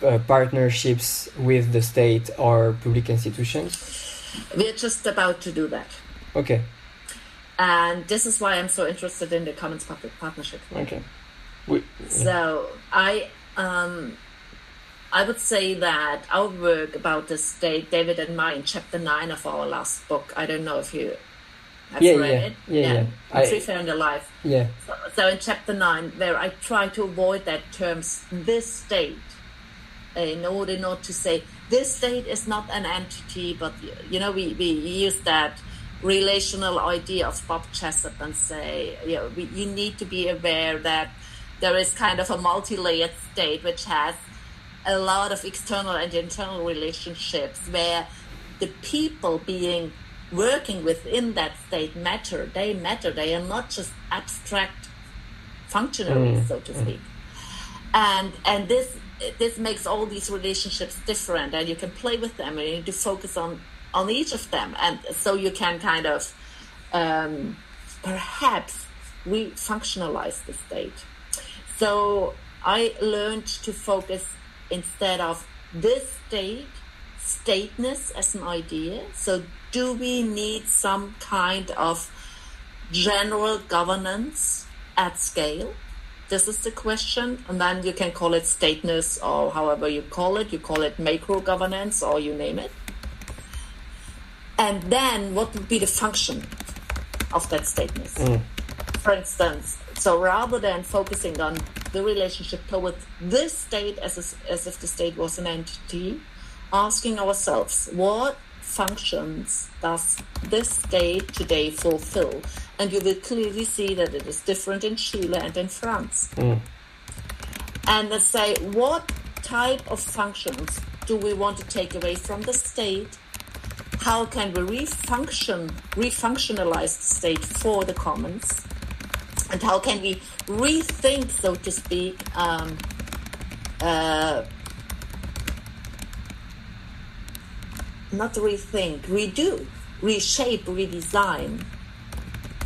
[SPEAKER 1] uh, partnerships with the state or public institutions?
[SPEAKER 2] We're just about to do that.
[SPEAKER 1] Okay.
[SPEAKER 2] And this is why I'm so interested in the Commons Public Partnership.
[SPEAKER 1] Okay.
[SPEAKER 2] We, yeah. So I um, I would say that our work about the state, David and mine, chapter nine of our last book. I don't know if you have
[SPEAKER 1] yeah,
[SPEAKER 2] read
[SPEAKER 1] yeah,
[SPEAKER 2] it.
[SPEAKER 1] Yeah, yeah. yeah.
[SPEAKER 2] Free, fair, and alive.
[SPEAKER 1] Yeah.
[SPEAKER 2] So, so, in chapter nine, where I try to avoid that terms, this state, in order not to say this state is not an entity, but you know, we, we use that relational idea of Bob Jessop and say, you know, we, you need to be aware that there is kind of a multi-layered state which has a lot of external and internal relationships where the people being working within that state matter. They matter. They are not just abstract functionaries, mm. so to speak. And and this this makes all these relationships different, and you can play with them, and you need to focus on on each of them, and so you can kind of um, perhaps re-functionalize the state. So I learned to focus instead of this state, stateness as an idea. So, do we need some kind of general governance at scale? This is the question. And then you can call it stateness or however you call it. You call it macro governance or you name it. And then what would be the function of that stateness? Mm. For instance, so rather than focusing on the relationship towards this state as, a, as if the state was an entity, asking ourselves what functions does this state today fulfill? And you will clearly see that it is different in Chile and in France. Mm. And then say, what type of functions do we want to take away from the state? How can we refunction, refunctionalize the state for the commons? And how can we rethink, so to speak, um, uh, not rethink, redo, reshape, redesign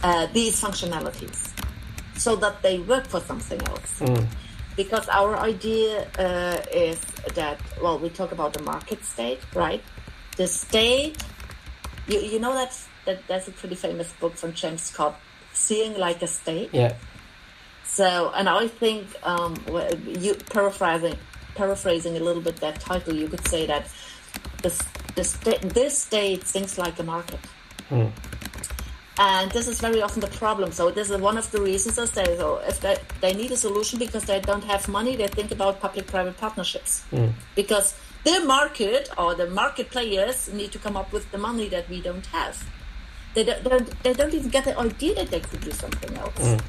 [SPEAKER 2] uh, these functionalities so that they work for something else. Mm. Because our idea uh, is that, well, we talk about the market state, right? The state, you, you know that, that that's a pretty famous book from James Scott, seeing like a state.
[SPEAKER 1] Yeah.
[SPEAKER 2] So, and I think um, you paraphrasing paraphrasing a little bit that title, you could say that this this, this state thinks like a market. Hmm. And this is very often the problem. So this is one of the reasons I say so if they, they need a solution because they don't have money, they think about public-private partnerships. Mm. Because their market or the market players need to come up with the money that we don't have they don't, they don't even get the idea that they could do something else. Mm.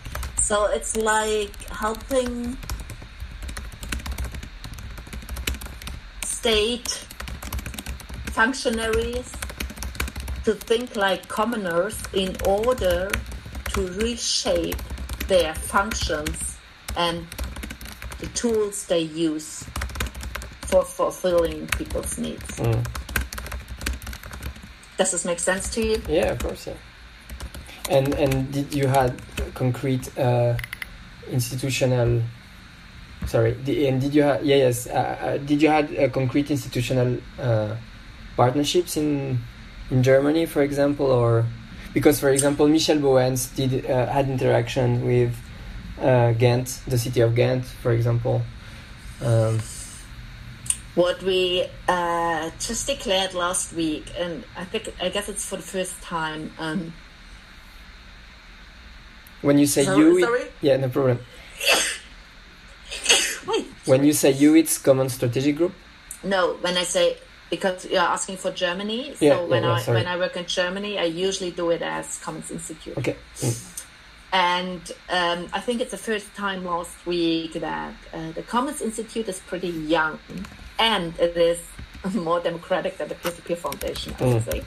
[SPEAKER 2] So it's like helping state functionaries to think like commoners in order to reshape their functions and the tools they use for fulfilling people's needs. Mm. Does this make sense to you?
[SPEAKER 1] Yeah, of course. Yeah. And and did you had concrete uh, institutional? Sorry, and did you have? Yeah, yes. Uh, uh, did you had uh, concrete institutional uh, partnerships in in Germany, for example, or because, for example, Michel Bauwens did uh, had interaction with uh, Ghent, the city of Ghent, for example. Um,
[SPEAKER 2] what we uh, just declared last week, and I think I guess it's for the first time. Um,
[SPEAKER 1] when you say you,
[SPEAKER 2] sorry?
[SPEAKER 1] yeah, no problem. when you say you, it's Common Strategic Group.
[SPEAKER 2] No, when I say because you're asking for Germany, so
[SPEAKER 1] yeah,
[SPEAKER 2] when
[SPEAKER 1] yeah,
[SPEAKER 2] I when I work in Germany, I usually do it as Commons Institute.
[SPEAKER 1] Okay. Mm.
[SPEAKER 2] And um, I think it's the first time last week that uh, the Commons Institute is pretty young and it is more democratic than the Peer-to-Peer Foundation, I would mm. say.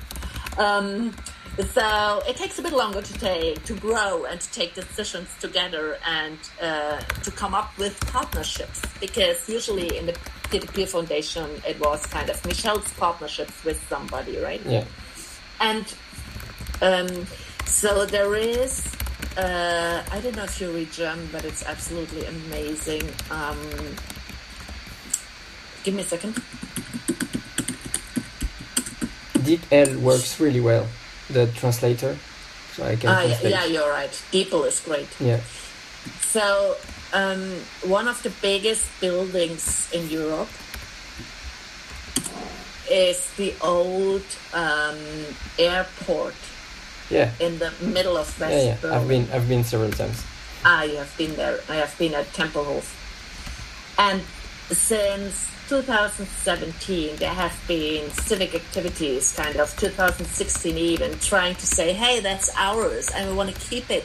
[SPEAKER 2] Um, So it takes a bit longer to take, to grow and to take decisions together and uh, to come up with partnerships. Because usually in the peer-to-peer foundation, it was kind of Michel's partnerships with somebody, right?
[SPEAKER 1] Yeah.
[SPEAKER 2] And um, so there is. Uh, I don't know if you read German, but it's absolutely amazing. Um, give me a second.
[SPEAKER 1] DeepL works really well, the translator, so I can
[SPEAKER 2] Ah, yeah,
[SPEAKER 1] translate.
[SPEAKER 2] yeah, you're right. DeepL is great.
[SPEAKER 1] Yeah.
[SPEAKER 2] So, um, one of the biggest buildings in Europe is the old um, airport
[SPEAKER 1] Yeah.
[SPEAKER 2] in the middle of West
[SPEAKER 1] Yeah, yeah. I've been I've been several times.
[SPEAKER 2] I have been there. I have been at Tempelhof. And since 2017, there have been civic activities, kind of 2016 even, trying to say, hey, that's ours and we want to keep it.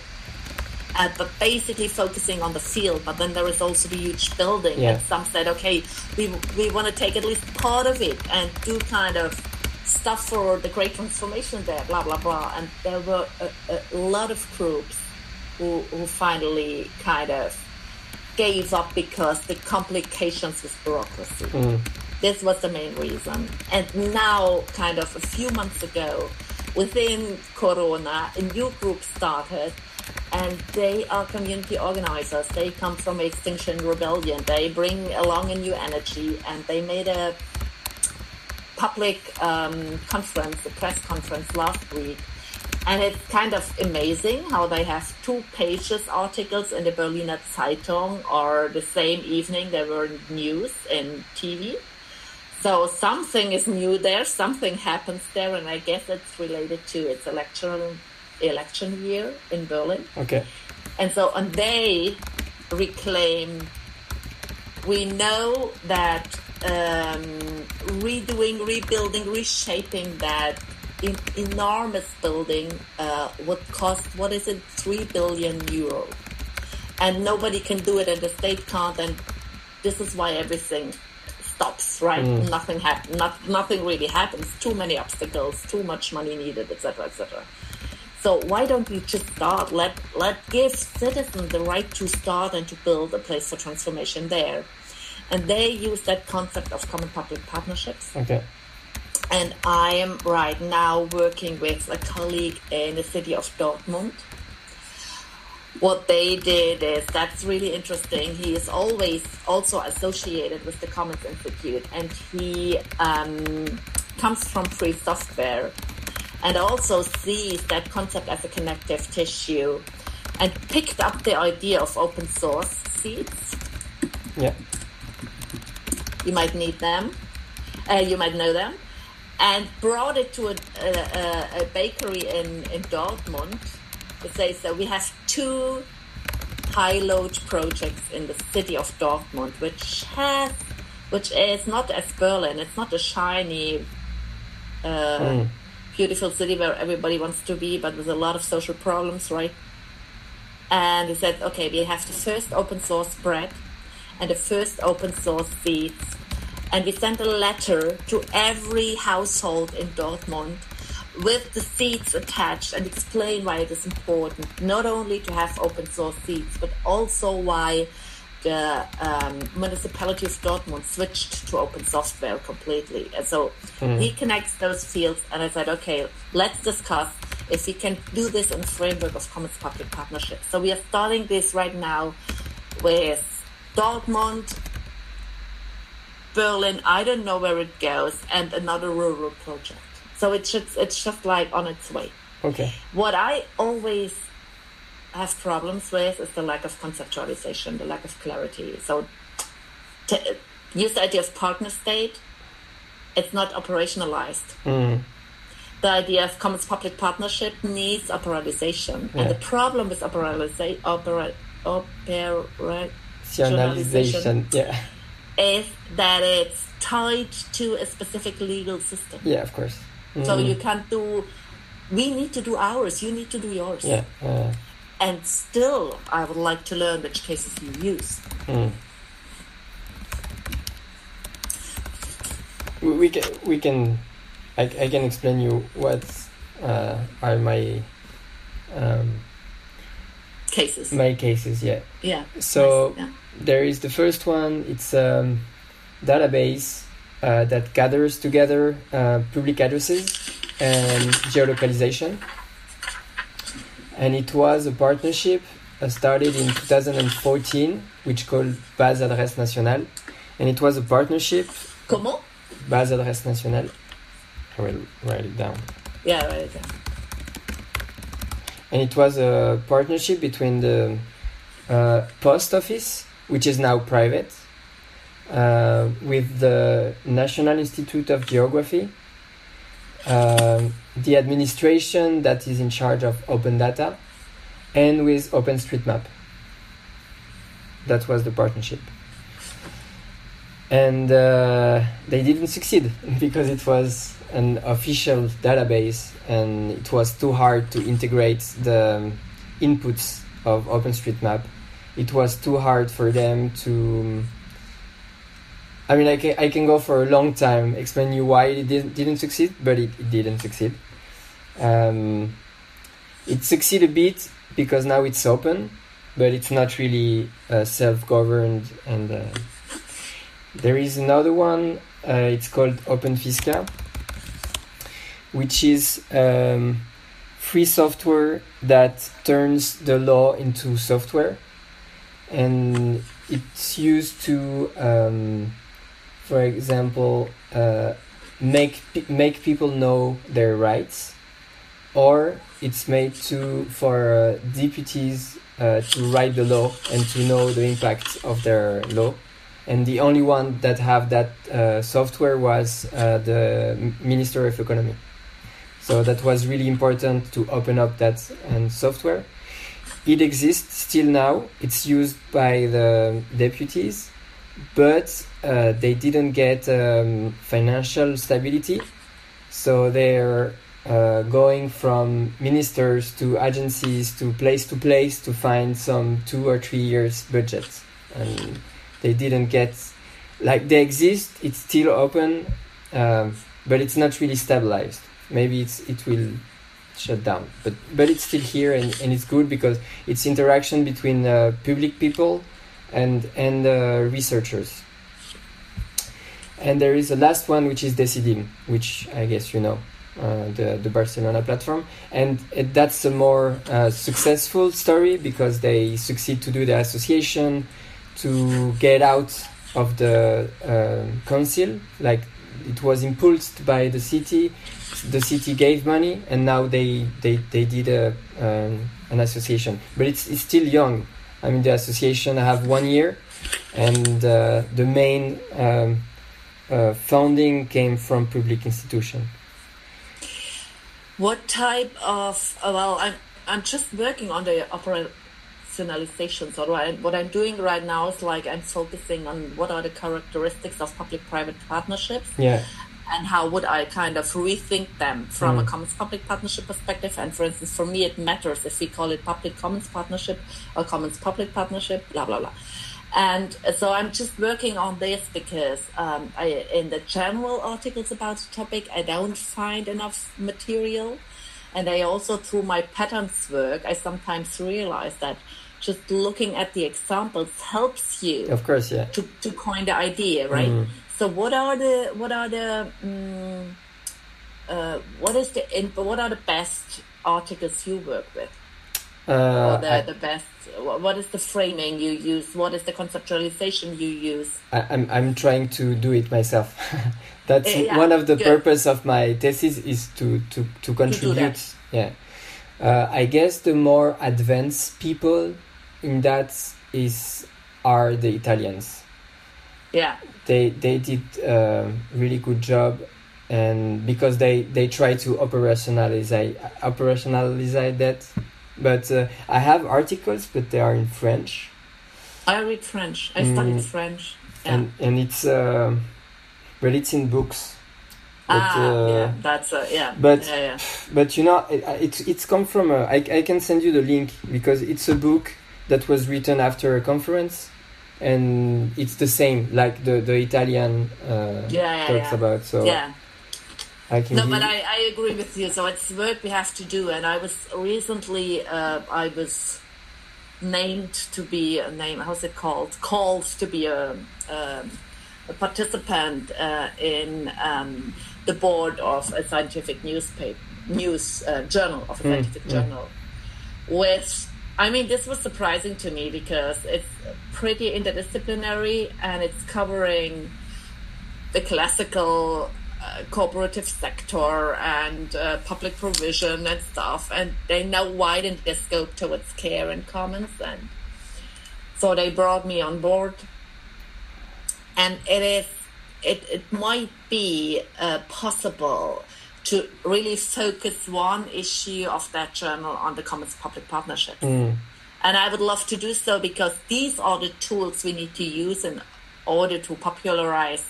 [SPEAKER 2] Uh, but basically focusing on the field. But then there is also the huge building.
[SPEAKER 1] Yeah.
[SPEAKER 2] And some said, okay, we, we want to take at least part of it and do kind of stuff for the great transformation there, blah, blah, blah. And there were a, a lot of groups who, who finally kind of gave up because the complications with bureaucracy. This was the main reason. And now, kind of a few months ago, within Corona, a new group started, and they are community organizers. They come from Extinction Rebellion. They bring along a new energy, and they made a public um, conference, a press conference last week. And it's kind of amazing how they have two pages articles in the Berliner Zeitung, or the same evening there were news in TV. So something is new there, something happens there, and I guess it's related to its election election year in Berlin.
[SPEAKER 1] Okay.
[SPEAKER 2] And so, and they reclaim, we know that um, redoing, rebuilding, reshaping that in, enormous building uh, would cost, what is it, 3 billion euro. And nobody can do it, and the state can't, and this is why everything stops, right? Nothing happens, not, nothing really happens. Too many obstacles, too much money needed, etc., etc. So why don't we just start? Let let give citizens the right to start and to build a place for transformation there. And they use that concept of common public partnerships.
[SPEAKER 1] Okay.
[SPEAKER 2] And I am right now working with a colleague in the city of Dortmund. What they did is that's really interesting. He is always also associated with the Commons Institute, and he um, comes from free software and also sees that concept as a connective tissue and picked up the idea of open source seeds.
[SPEAKER 1] Yeah.
[SPEAKER 2] You might need them, uh, you might know them, and brought it to a, a, a- bakery in, in Dortmund. It says that we have two high load projects in the city of Dortmund, which has, which is not as Berlin. It's not a shiny, uh, beautiful city where everybody wants to be, but with a lot of social problems, right? And we said, okay, we have the first open source bread and the first open source seeds. And we sent a letter to every household in Dortmund with the seeds attached and explain why it is important not only to have open source seeds, but also why the um, municipality of Dortmund switched to open software completely. And so he connects those fields, and I said, okay, let's discuss if we can do this in the framework of Commons Public Partnership. So we are starting this right now with Dortmund, Berlin, I don't know where it goes, and another rural project. So it's just, it's just like on its way.
[SPEAKER 1] Okay.
[SPEAKER 2] What I always have problems with is the lack of conceptualization, the lack of clarity. So, to use the idea of partner state, it's not operationalized.
[SPEAKER 1] Mm.
[SPEAKER 2] The idea of commons public partnership needs operationalization,
[SPEAKER 1] Yeah.
[SPEAKER 2] and the problem with operationalization, opera, operationalization
[SPEAKER 1] Yeah.
[SPEAKER 2] Is that it's tied to a specific legal system.
[SPEAKER 1] Yeah, of course.
[SPEAKER 2] So you can't do. We need to do ours. You need to do yours.
[SPEAKER 1] Yeah. Uh,
[SPEAKER 2] And still, I would like to learn which cases you use.
[SPEAKER 1] we we can we can I, I can explain you what uh, are my um,
[SPEAKER 2] cases.
[SPEAKER 1] my cases. Yeah.
[SPEAKER 2] Yeah.
[SPEAKER 1] So
[SPEAKER 2] nice, yeah.
[SPEAKER 1] there is the first one. It's a um, database uh, that gathers together uh, public addresses and geolocalization. And it was a partnership uh, started in 2014, which called Base Adresse Nationale. And it was a partnership,
[SPEAKER 2] Comment?
[SPEAKER 1] Base Adresse Nationale. I will write it down.
[SPEAKER 2] Yeah, write it Yeah.
[SPEAKER 1] And it was a partnership between the uh, post office, which is now private, uh, with the National Institute of Geography, um, the administration that is in charge of open data, and with OpenStreetMap. That was the partnership. And uh, they didn't succeed because it was an official database and it was too hard to integrate the inputs of OpenStreetMap. It was too hard for them to. I mean, I can, I can go for a long time explain you why it didn't, didn't succeed, but it, it didn't succeed. Um, it succeeded a bit because now it's open, but it's not really uh, self-governed. And uh, there is another one. Uh, it's called OpenFisca, which is um, free software that turns the law into software, and it's used to, um, for example, uh, make make people know their rights, or it's made to for uh, deputies uh, to write the law and to know the impact of their law. And the only one that have that uh, software was uh, the Minister of Economy. So that was really important to open up that and software. It exists still now. It's used by the deputies, but uh, they didn't get um, financial stability. So they're uh, going from ministers to agencies to place to place to find some two or three years budget and they didn't get like they exist it's still open um, but it's not really stabilized. Maybe it's it will shut down but but it's still here and, and it's good because it's interaction between uh, public people and and uh, researchers. And there is a last one which is Decidim which I guess you know uh, the the Barcelona platform, and that's a more uh, successful story because they succeed to do the association, to get out of the uh, council. Like it was impulsed by the city, the city gave money, and now they they, they did a um, an association. But it's it's still young. I mean, the association have one year, and uh, the main um, uh, funding came from public institution.
[SPEAKER 2] What type of uh, well, I'm I'm just working on the operationalization. So what, I, what I'm doing right now is like I'm focusing on what are the characteristics of public-private partnerships.
[SPEAKER 1] Yeah.
[SPEAKER 2] And how would I kind of rethink them from a commons public partnership perspective? And for instance, for me, it matters if we call it public commons partnership or commons public partnership, blah blah blah. And so I'm just working on this because um, I, in the general articles about the topic, I don't find enough material. And I also, through my patterns work, I sometimes realize that just looking at the examples helps you
[SPEAKER 1] Of course, yeah.
[SPEAKER 2] to, to coin the idea, right?
[SPEAKER 1] Mhm.
[SPEAKER 2] So what are the what are the um, uh, what is the in, what are the best articles you work with?
[SPEAKER 1] Uh,
[SPEAKER 2] or the,
[SPEAKER 1] I-
[SPEAKER 2] the best what is the framing you use what is the conceptualization you use
[SPEAKER 1] I, I'm I'm trying to do it myself. That's
[SPEAKER 2] yeah,
[SPEAKER 1] one of the
[SPEAKER 2] good.
[SPEAKER 1] purpose of my thesis is to to to contribute. yeah, uh, I guess the more advanced people in that is are the Italians.
[SPEAKER 2] yeah
[SPEAKER 1] They they did a really good job, and because they they try to operationalize operationalize that. But uh, I have articles, but they are in French.
[SPEAKER 2] i read french i studied
[SPEAKER 1] Mm.
[SPEAKER 2] french yeah.
[SPEAKER 1] and and it's uh, but it's in books. But,
[SPEAKER 2] ah
[SPEAKER 1] uh,
[SPEAKER 2] yeah that's uh, yeah
[SPEAKER 1] but-
[SPEAKER 2] yeah, yeah.
[SPEAKER 1] But you know, it, it's it's come from a. I, I can send you the link because it's a book that was written after a conference, and it's the same like the the Italian uh,
[SPEAKER 2] Yeah,
[SPEAKER 1] talks
[SPEAKER 2] yeah.
[SPEAKER 1] about. So
[SPEAKER 2] yeah
[SPEAKER 1] hacking.
[SPEAKER 2] No, but I, I agree with you. So it's work we have to do. And I was recently, uh, I was named to be a name. How's it called? Called to be a, um, a participant uh, in um, the board of a scientific newspaper news uh, journal of a
[SPEAKER 1] Mm,
[SPEAKER 2] scientific journal. With, I mean, this was surprising to me because it's pretty interdisciplinary and it's covering the classical uh, cooperative sector and uh, public provision and stuff, and they now widened their scope towards care and commons, and so they brought me on board. And it is, it it might be uh, possible to really focus one issue of that journal on the commons public partnerships. Mm. And I would love to do so because these are the tools we need to use in order to popularize,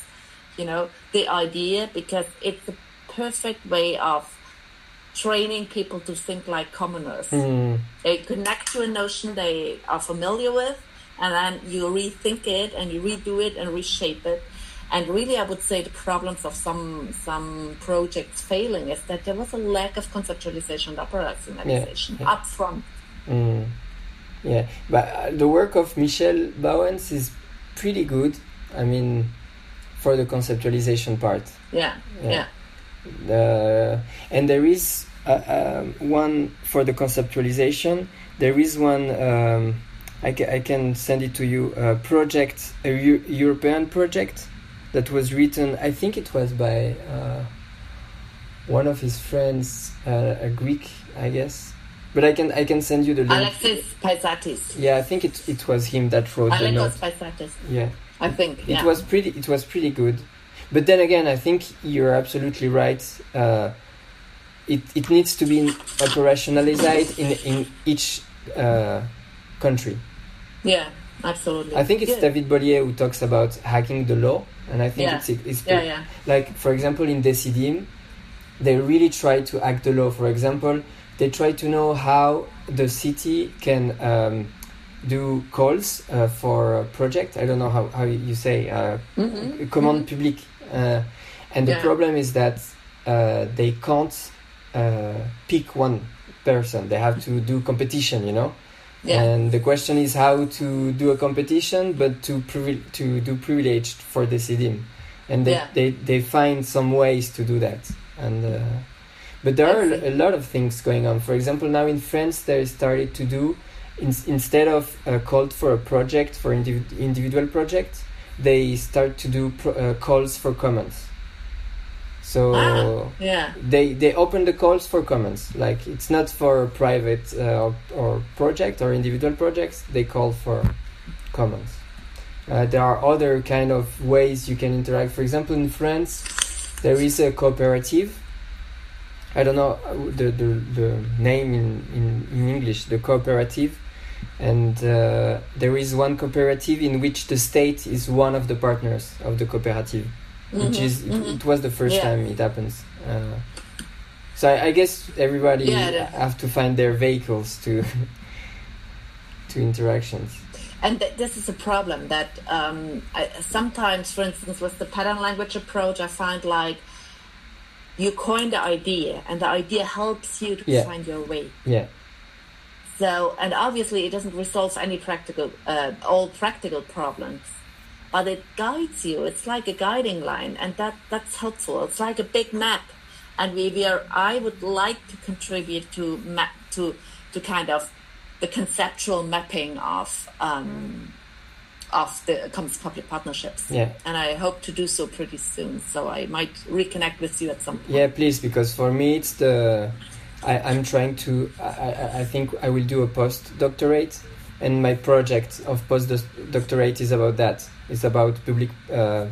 [SPEAKER 2] you know, the idea because it's a perfect way of training people to think like commoners. Mm. They connect to a notion they are familiar with and then you rethink it and you redo it and reshape it. And really, I would say the problems of some some projects failing is that there was a lack of conceptualization and operationalization
[SPEAKER 1] yeah.
[SPEAKER 2] up front.
[SPEAKER 1] Yeah, but uh, the work of Michel Bauwens is pretty good. I mean, for the conceptualization part.
[SPEAKER 2] Yeah,
[SPEAKER 1] Yeah.
[SPEAKER 2] yeah.
[SPEAKER 1] Uh, and there is uh, um, one for the conceptualization. There is one. Um, I, ca- I can send it to you. A project, a European project, that was written. I think it was by uh, one of his friends, uh, a Greek, I guess. But I can I can send you the link.
[SPEAKER 2] Alexis Pazaitis.
[SPEAKER 1] Yeah, I think it it was him that wrote the note.
[SPEAKER 2] Alexis Pazaitis.
[SPEAKER 1] Yeah.
[SPEAKER 2] I think.
[SPEAKER 1] It was pretty. It was pretty good, but then again, I think you're absolutely right. Uh, it it needs to be operationalized in in each uh, country.
[SPEAKER 2] Yeah, absolutely.
[SPEAKER 1] I think it's
[SPEAKER 2] Good.
[SPEAKER 1] David Bollier who talks about hacking the law, and I think
[SPEAKER 2] Yeah.
[SPEAKER 1] it's it's
[SPEAKER 2] Yeah, yeah.
[SPEAKER 1] like for example in Decidim, they really try to act the law. For example, they try to know how the city can um, do calls uh, for a project. I don't know how, how you say uh,
[SPEAKER 2] Mhm,
[SPEAKER 1] command public, uh, and the problem is that uh, they can't uh, pick one person. They have to do competition, you know.
[SPEAKER 2] Yeah.
[SPEAKER 1] And the question is how to do a competition, but to privi- to do privileged for the CDM, and they,
[SPEAKER 2] Yeah.
[SPEAKER 1] they they find some ways to do that. And uh, but there are a lot of things going on. For example, now in France, they started to do in, instead of uh, called for a project for individ- individual project, they start to do pro- uh, calls for comments. So
[SPEAKER 2] Ah, yeah.
[SPEAKER 1] they they open the calls for comments. Like it's not for private uh, or, project or individual projects. They call for comments. Uh, there are other kind of ways you can interact. For example in france there is a cooperative. I don't know uh, the the, the name in, in, in english the cooperative. And uh, there is one cooperative in which the state is one of the partners of the cooperative which
[SPEAKER 2] Mhm,
[SPEAKER 1] is it,
[SPEAKER 2] mhm.
[SPEAKER 1] it was the first
[SPEAKER 2] Yeah.
[SPEAKER 1] time it happens. Uh, so I, I guess everybody
[SPEAKER 2] Yeah,
[SPEAKER 1] have to find their vehicles to to interactions.
[SPEAKER 2] And th- this is a problem that um, I, sometimes, for instance, with the pattern language approach, I find like you coin the idea, and the idea helps you to
[SPEAKER 1] Yeah.
[SPEAKER 2] find your way.
[SPEAKER 1] Yeah,
[SPEAKER 2] So, and obviously, it doesn't resolve any practical, uh, all practical problems, but it guides you. It's like a guiding line, and that that's helpful. It's like a big map, and we, we are. I would like to contribute to map to to kind of the conceptual mapping of um, of the commons public partnerships.
[SPEAKER 1] Yeah.
[SPEAKER 2] and I hope to do so pretty soon. So I might reconnect with you at some point.
[SPEAKER 1] yeah. Please, because for me it's the I, I'm trying to. I, I, I think I will do a postdoctorate, and my project of postdoctorate is about that. It's about public uh,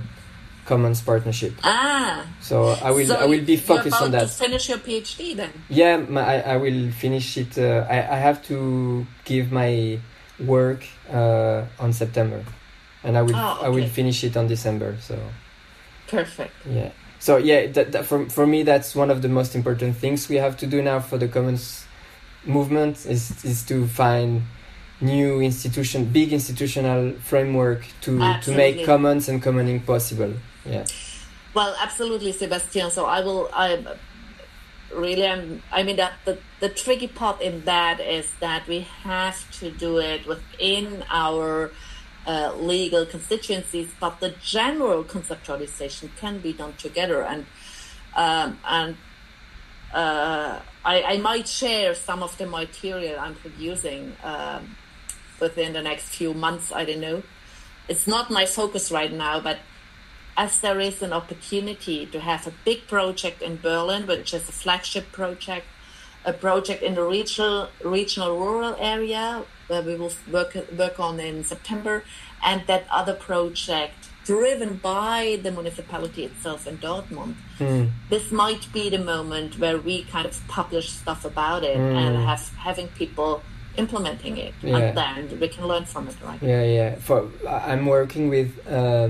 [SPEAKER 1] commons partnership.
[SPEAKER 2] Ah,
[SPEAKER 1] So I will
[SPEAKER 2] so
[SPEAKER 1] I will be focused on that.
[SPEAKER 2] To finish your PhD then.
[SPEAKER 1] Yeah, my, I, I will finish it. Uh, I, I have to give my work uh, on September, and I will
[SPEAKER 2] Oh,
[SPEAKER 1] I will finish it on December. So
[SPEAKER 2] Perfect.
[SPEAKER 1] yeah, so yeah, that, that for for me that's one of the most important things we have to do now for the commons movement is is to find new institution, big institutional framework to to make commons and commoning possible. Yeah,
[SPEAKER 2] Well, absolutely, Sebastian. So I will. I really am. I mean, that the the tricky part in that is that we have to do it within our uh, legal constituencies, but the general conceptualization can be done together. And um, and uh, I, I, might share some of the material I'm producing um, within the next few months. I don't know. It's not my focus right now, but as there is an opportunity to have a big project in Berlin, which is a flagship project, a project in the regional regional rural area where we will work work on in September, and that other project driven by the municipality itself in Dortmund. Mm. This might be the moment where we kind of publish stuff about it mm. and have having people implementing it, yeah. and then we can learn from it, right?
[SPEAKER 1] Yeah, yeah. For I'm working with uh,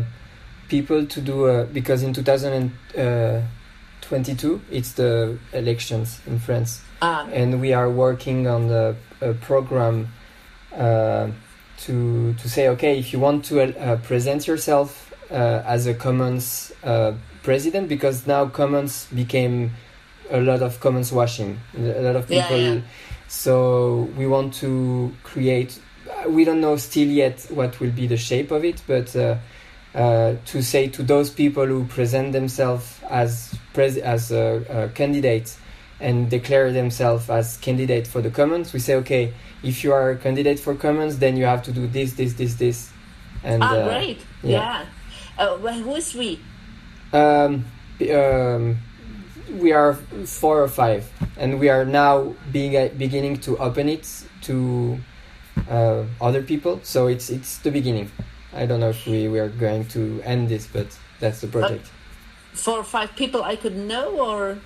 [SPEAKER 1] people to do uh, because in 2022 uh, it's the elections in France, ah. and we are working on the, a program uh, to to say, okay, if you want to uh, present yourself uh, as a Commons uh, president, because now Commons became a lot of Commons washing. A lot of people. Yeah, yeah. So we want to create. We don't know still yet what will be the shape of it, but uh, uh, to say to those people who present themselves as pres- as a, a candidate and declare themselves as candidate for the Commons, we say, okay, if you are a candidate for Commons, then you have to do this, this, this, this.
[SPEAKER 2] And, ah, uh, great. Yeah. yeah. Uh, who is we?
[SPEAKER 1] Um, um, we are four or five, and we are now being uh, beginning to open it to uh, other people. So it's it's the beginning. I don't know if we, we are going to end this, but that's the project.
[SPEAKER 2] four or five people I could know, or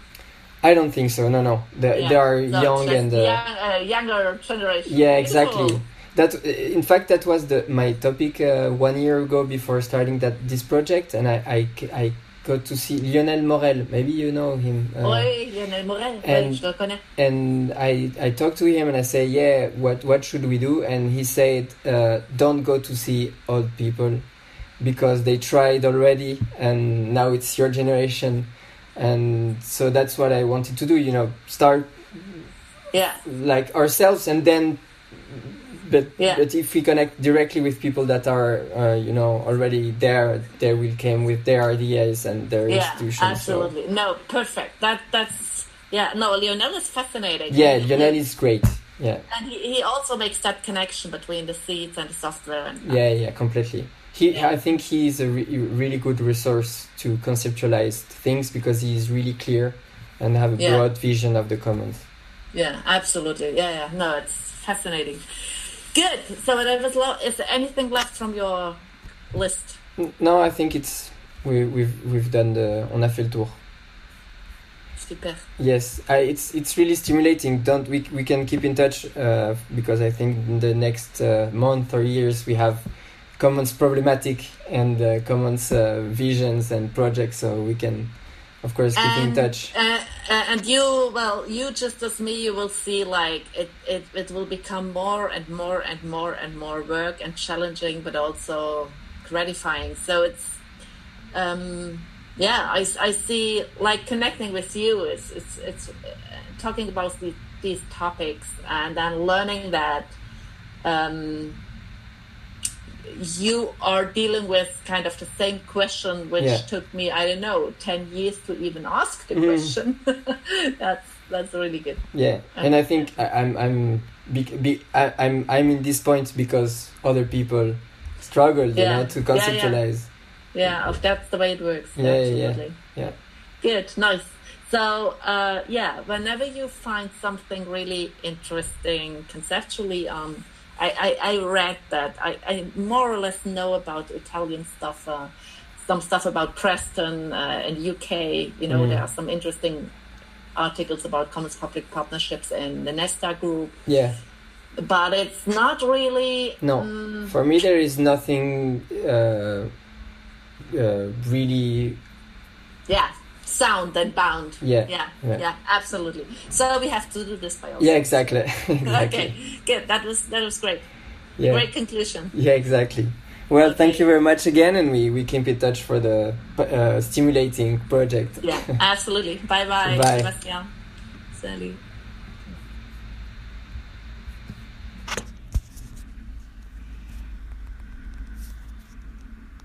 [SPEAKER 1] I don't think so. No, no. They, yeah. they are so young and uh,
[SPEAKER 2] young, uh, younger generation.
[SPEAKER 1] Yeah, exactly. That in fact that was the my topic uh, one year ago before starting that this project, and I I, I got to see Lionel Morel. Maybe you know him.
[SPEAKER 2] Uh, oui, Lionel Morel. And, connais.
[SPEAKER 1] And I, I talked to him and I say, yeah, what what should we do? And he said, uh, don't go to see old people because they tried already, and now it's your generation and so that's what I wanted to do. You know, start
[SPEAKER 2] yeah
[SPEAKER 1] like ourselves, and then but yeah. but if we connect directly with people that are uh, you know already there, they will come with their ideas and their yeah, institutions.
[SPEAKER 2] Absolutely, so. no, perfect. That that's yeah. No, Lionel is fascinating.
[SPEAKER 1] Yeah, Lionel is great. Yeah,
[SPEAKER 2] and he, he also makes that connection between the seeds and the software. And,
[SPEAKER 1] yeah, yeah, completely he yeah. i think he's a re really good resource to conceptualize things because he's really clear and have a broad vision of the commons
[SPEAKER 2] yeah absolutely yeah yeah no it's fascinating good so there was is there anything left from your list
[SPEAKER 1] no i think it's we, we've we've done the on a fait le tour
[SPEAKER 2] Super.
[SPEAKER 1] Yes, I, it's it's really stimulating. Don't we we can keep in touch uh, because I think in the next uh, month or years we have commons problematic and uh, commons uh, visions and projects so we can of course keep
[SPEAKER 2] and,
[SPEAKER 1] in touch.
[SPEAKER 2] uh, uh, and you well you just as me you will see like it, it it will become more and more and more and more work and challenging but also gratifying. So it's um yeah i, I see like connecting with you it's it's it's uh, talking about these, these topics and then learning that um you are dealing with kind of the same question, which yeah. took me, I don't know, 10 years to even ask the mm. question. that's, that's really good.
[SPEAKER 1] Yeah. And I think I, am I'm, be, be, I, I'm, I'm in this point because other people struggle, you yeah. know, to conceptualize.
[SPEAKER 2] Yeah, yeah. that's the way it works.
[SPEAKER 1] Yeah, Absolutely. yeah, yeah.
[SPEAKER 2] Good, nice. So, uh, yeah, whenever you find something really interesting conceptually um, I, I, I read that. I, I more or less know about Italian stuff, uh, some stuff about Preston uh, in UK. You know, mm. there are some interesting articles about commons public partnerships and the Nesta group.
[SPEAKER 1] Yeah.
[SPEAKER 2] But it's not really.
[SPEAKER 1] No, um, for me there is nothing uh, uh really.
[SPEAKER 2] Yeah, sound and bound.
[SPEAKER 1] Yeah.
[SPEAKER 2] yeah. Yeah. Yeah. Absolutely. So we have to do this by ourselves.
[SPEAKER 1] Yeah. Exactly. exactly.
[SPEAKER 2] Okay. Good. That was that was great. Yeah. Great conclusion.
[SPEAKER 1] Yeah. Exactly. Well,
[SPEAKER 2] Okay.
[SPEAKER 1] thank you very much again, and we, we keep in touch for the uh, stimulating project.
[SPEAKER 2] Yeah, absolutely. Bye bye,
[SPEAKER 1] Bye.
[SPEAKER 2] Sebastian. Salut.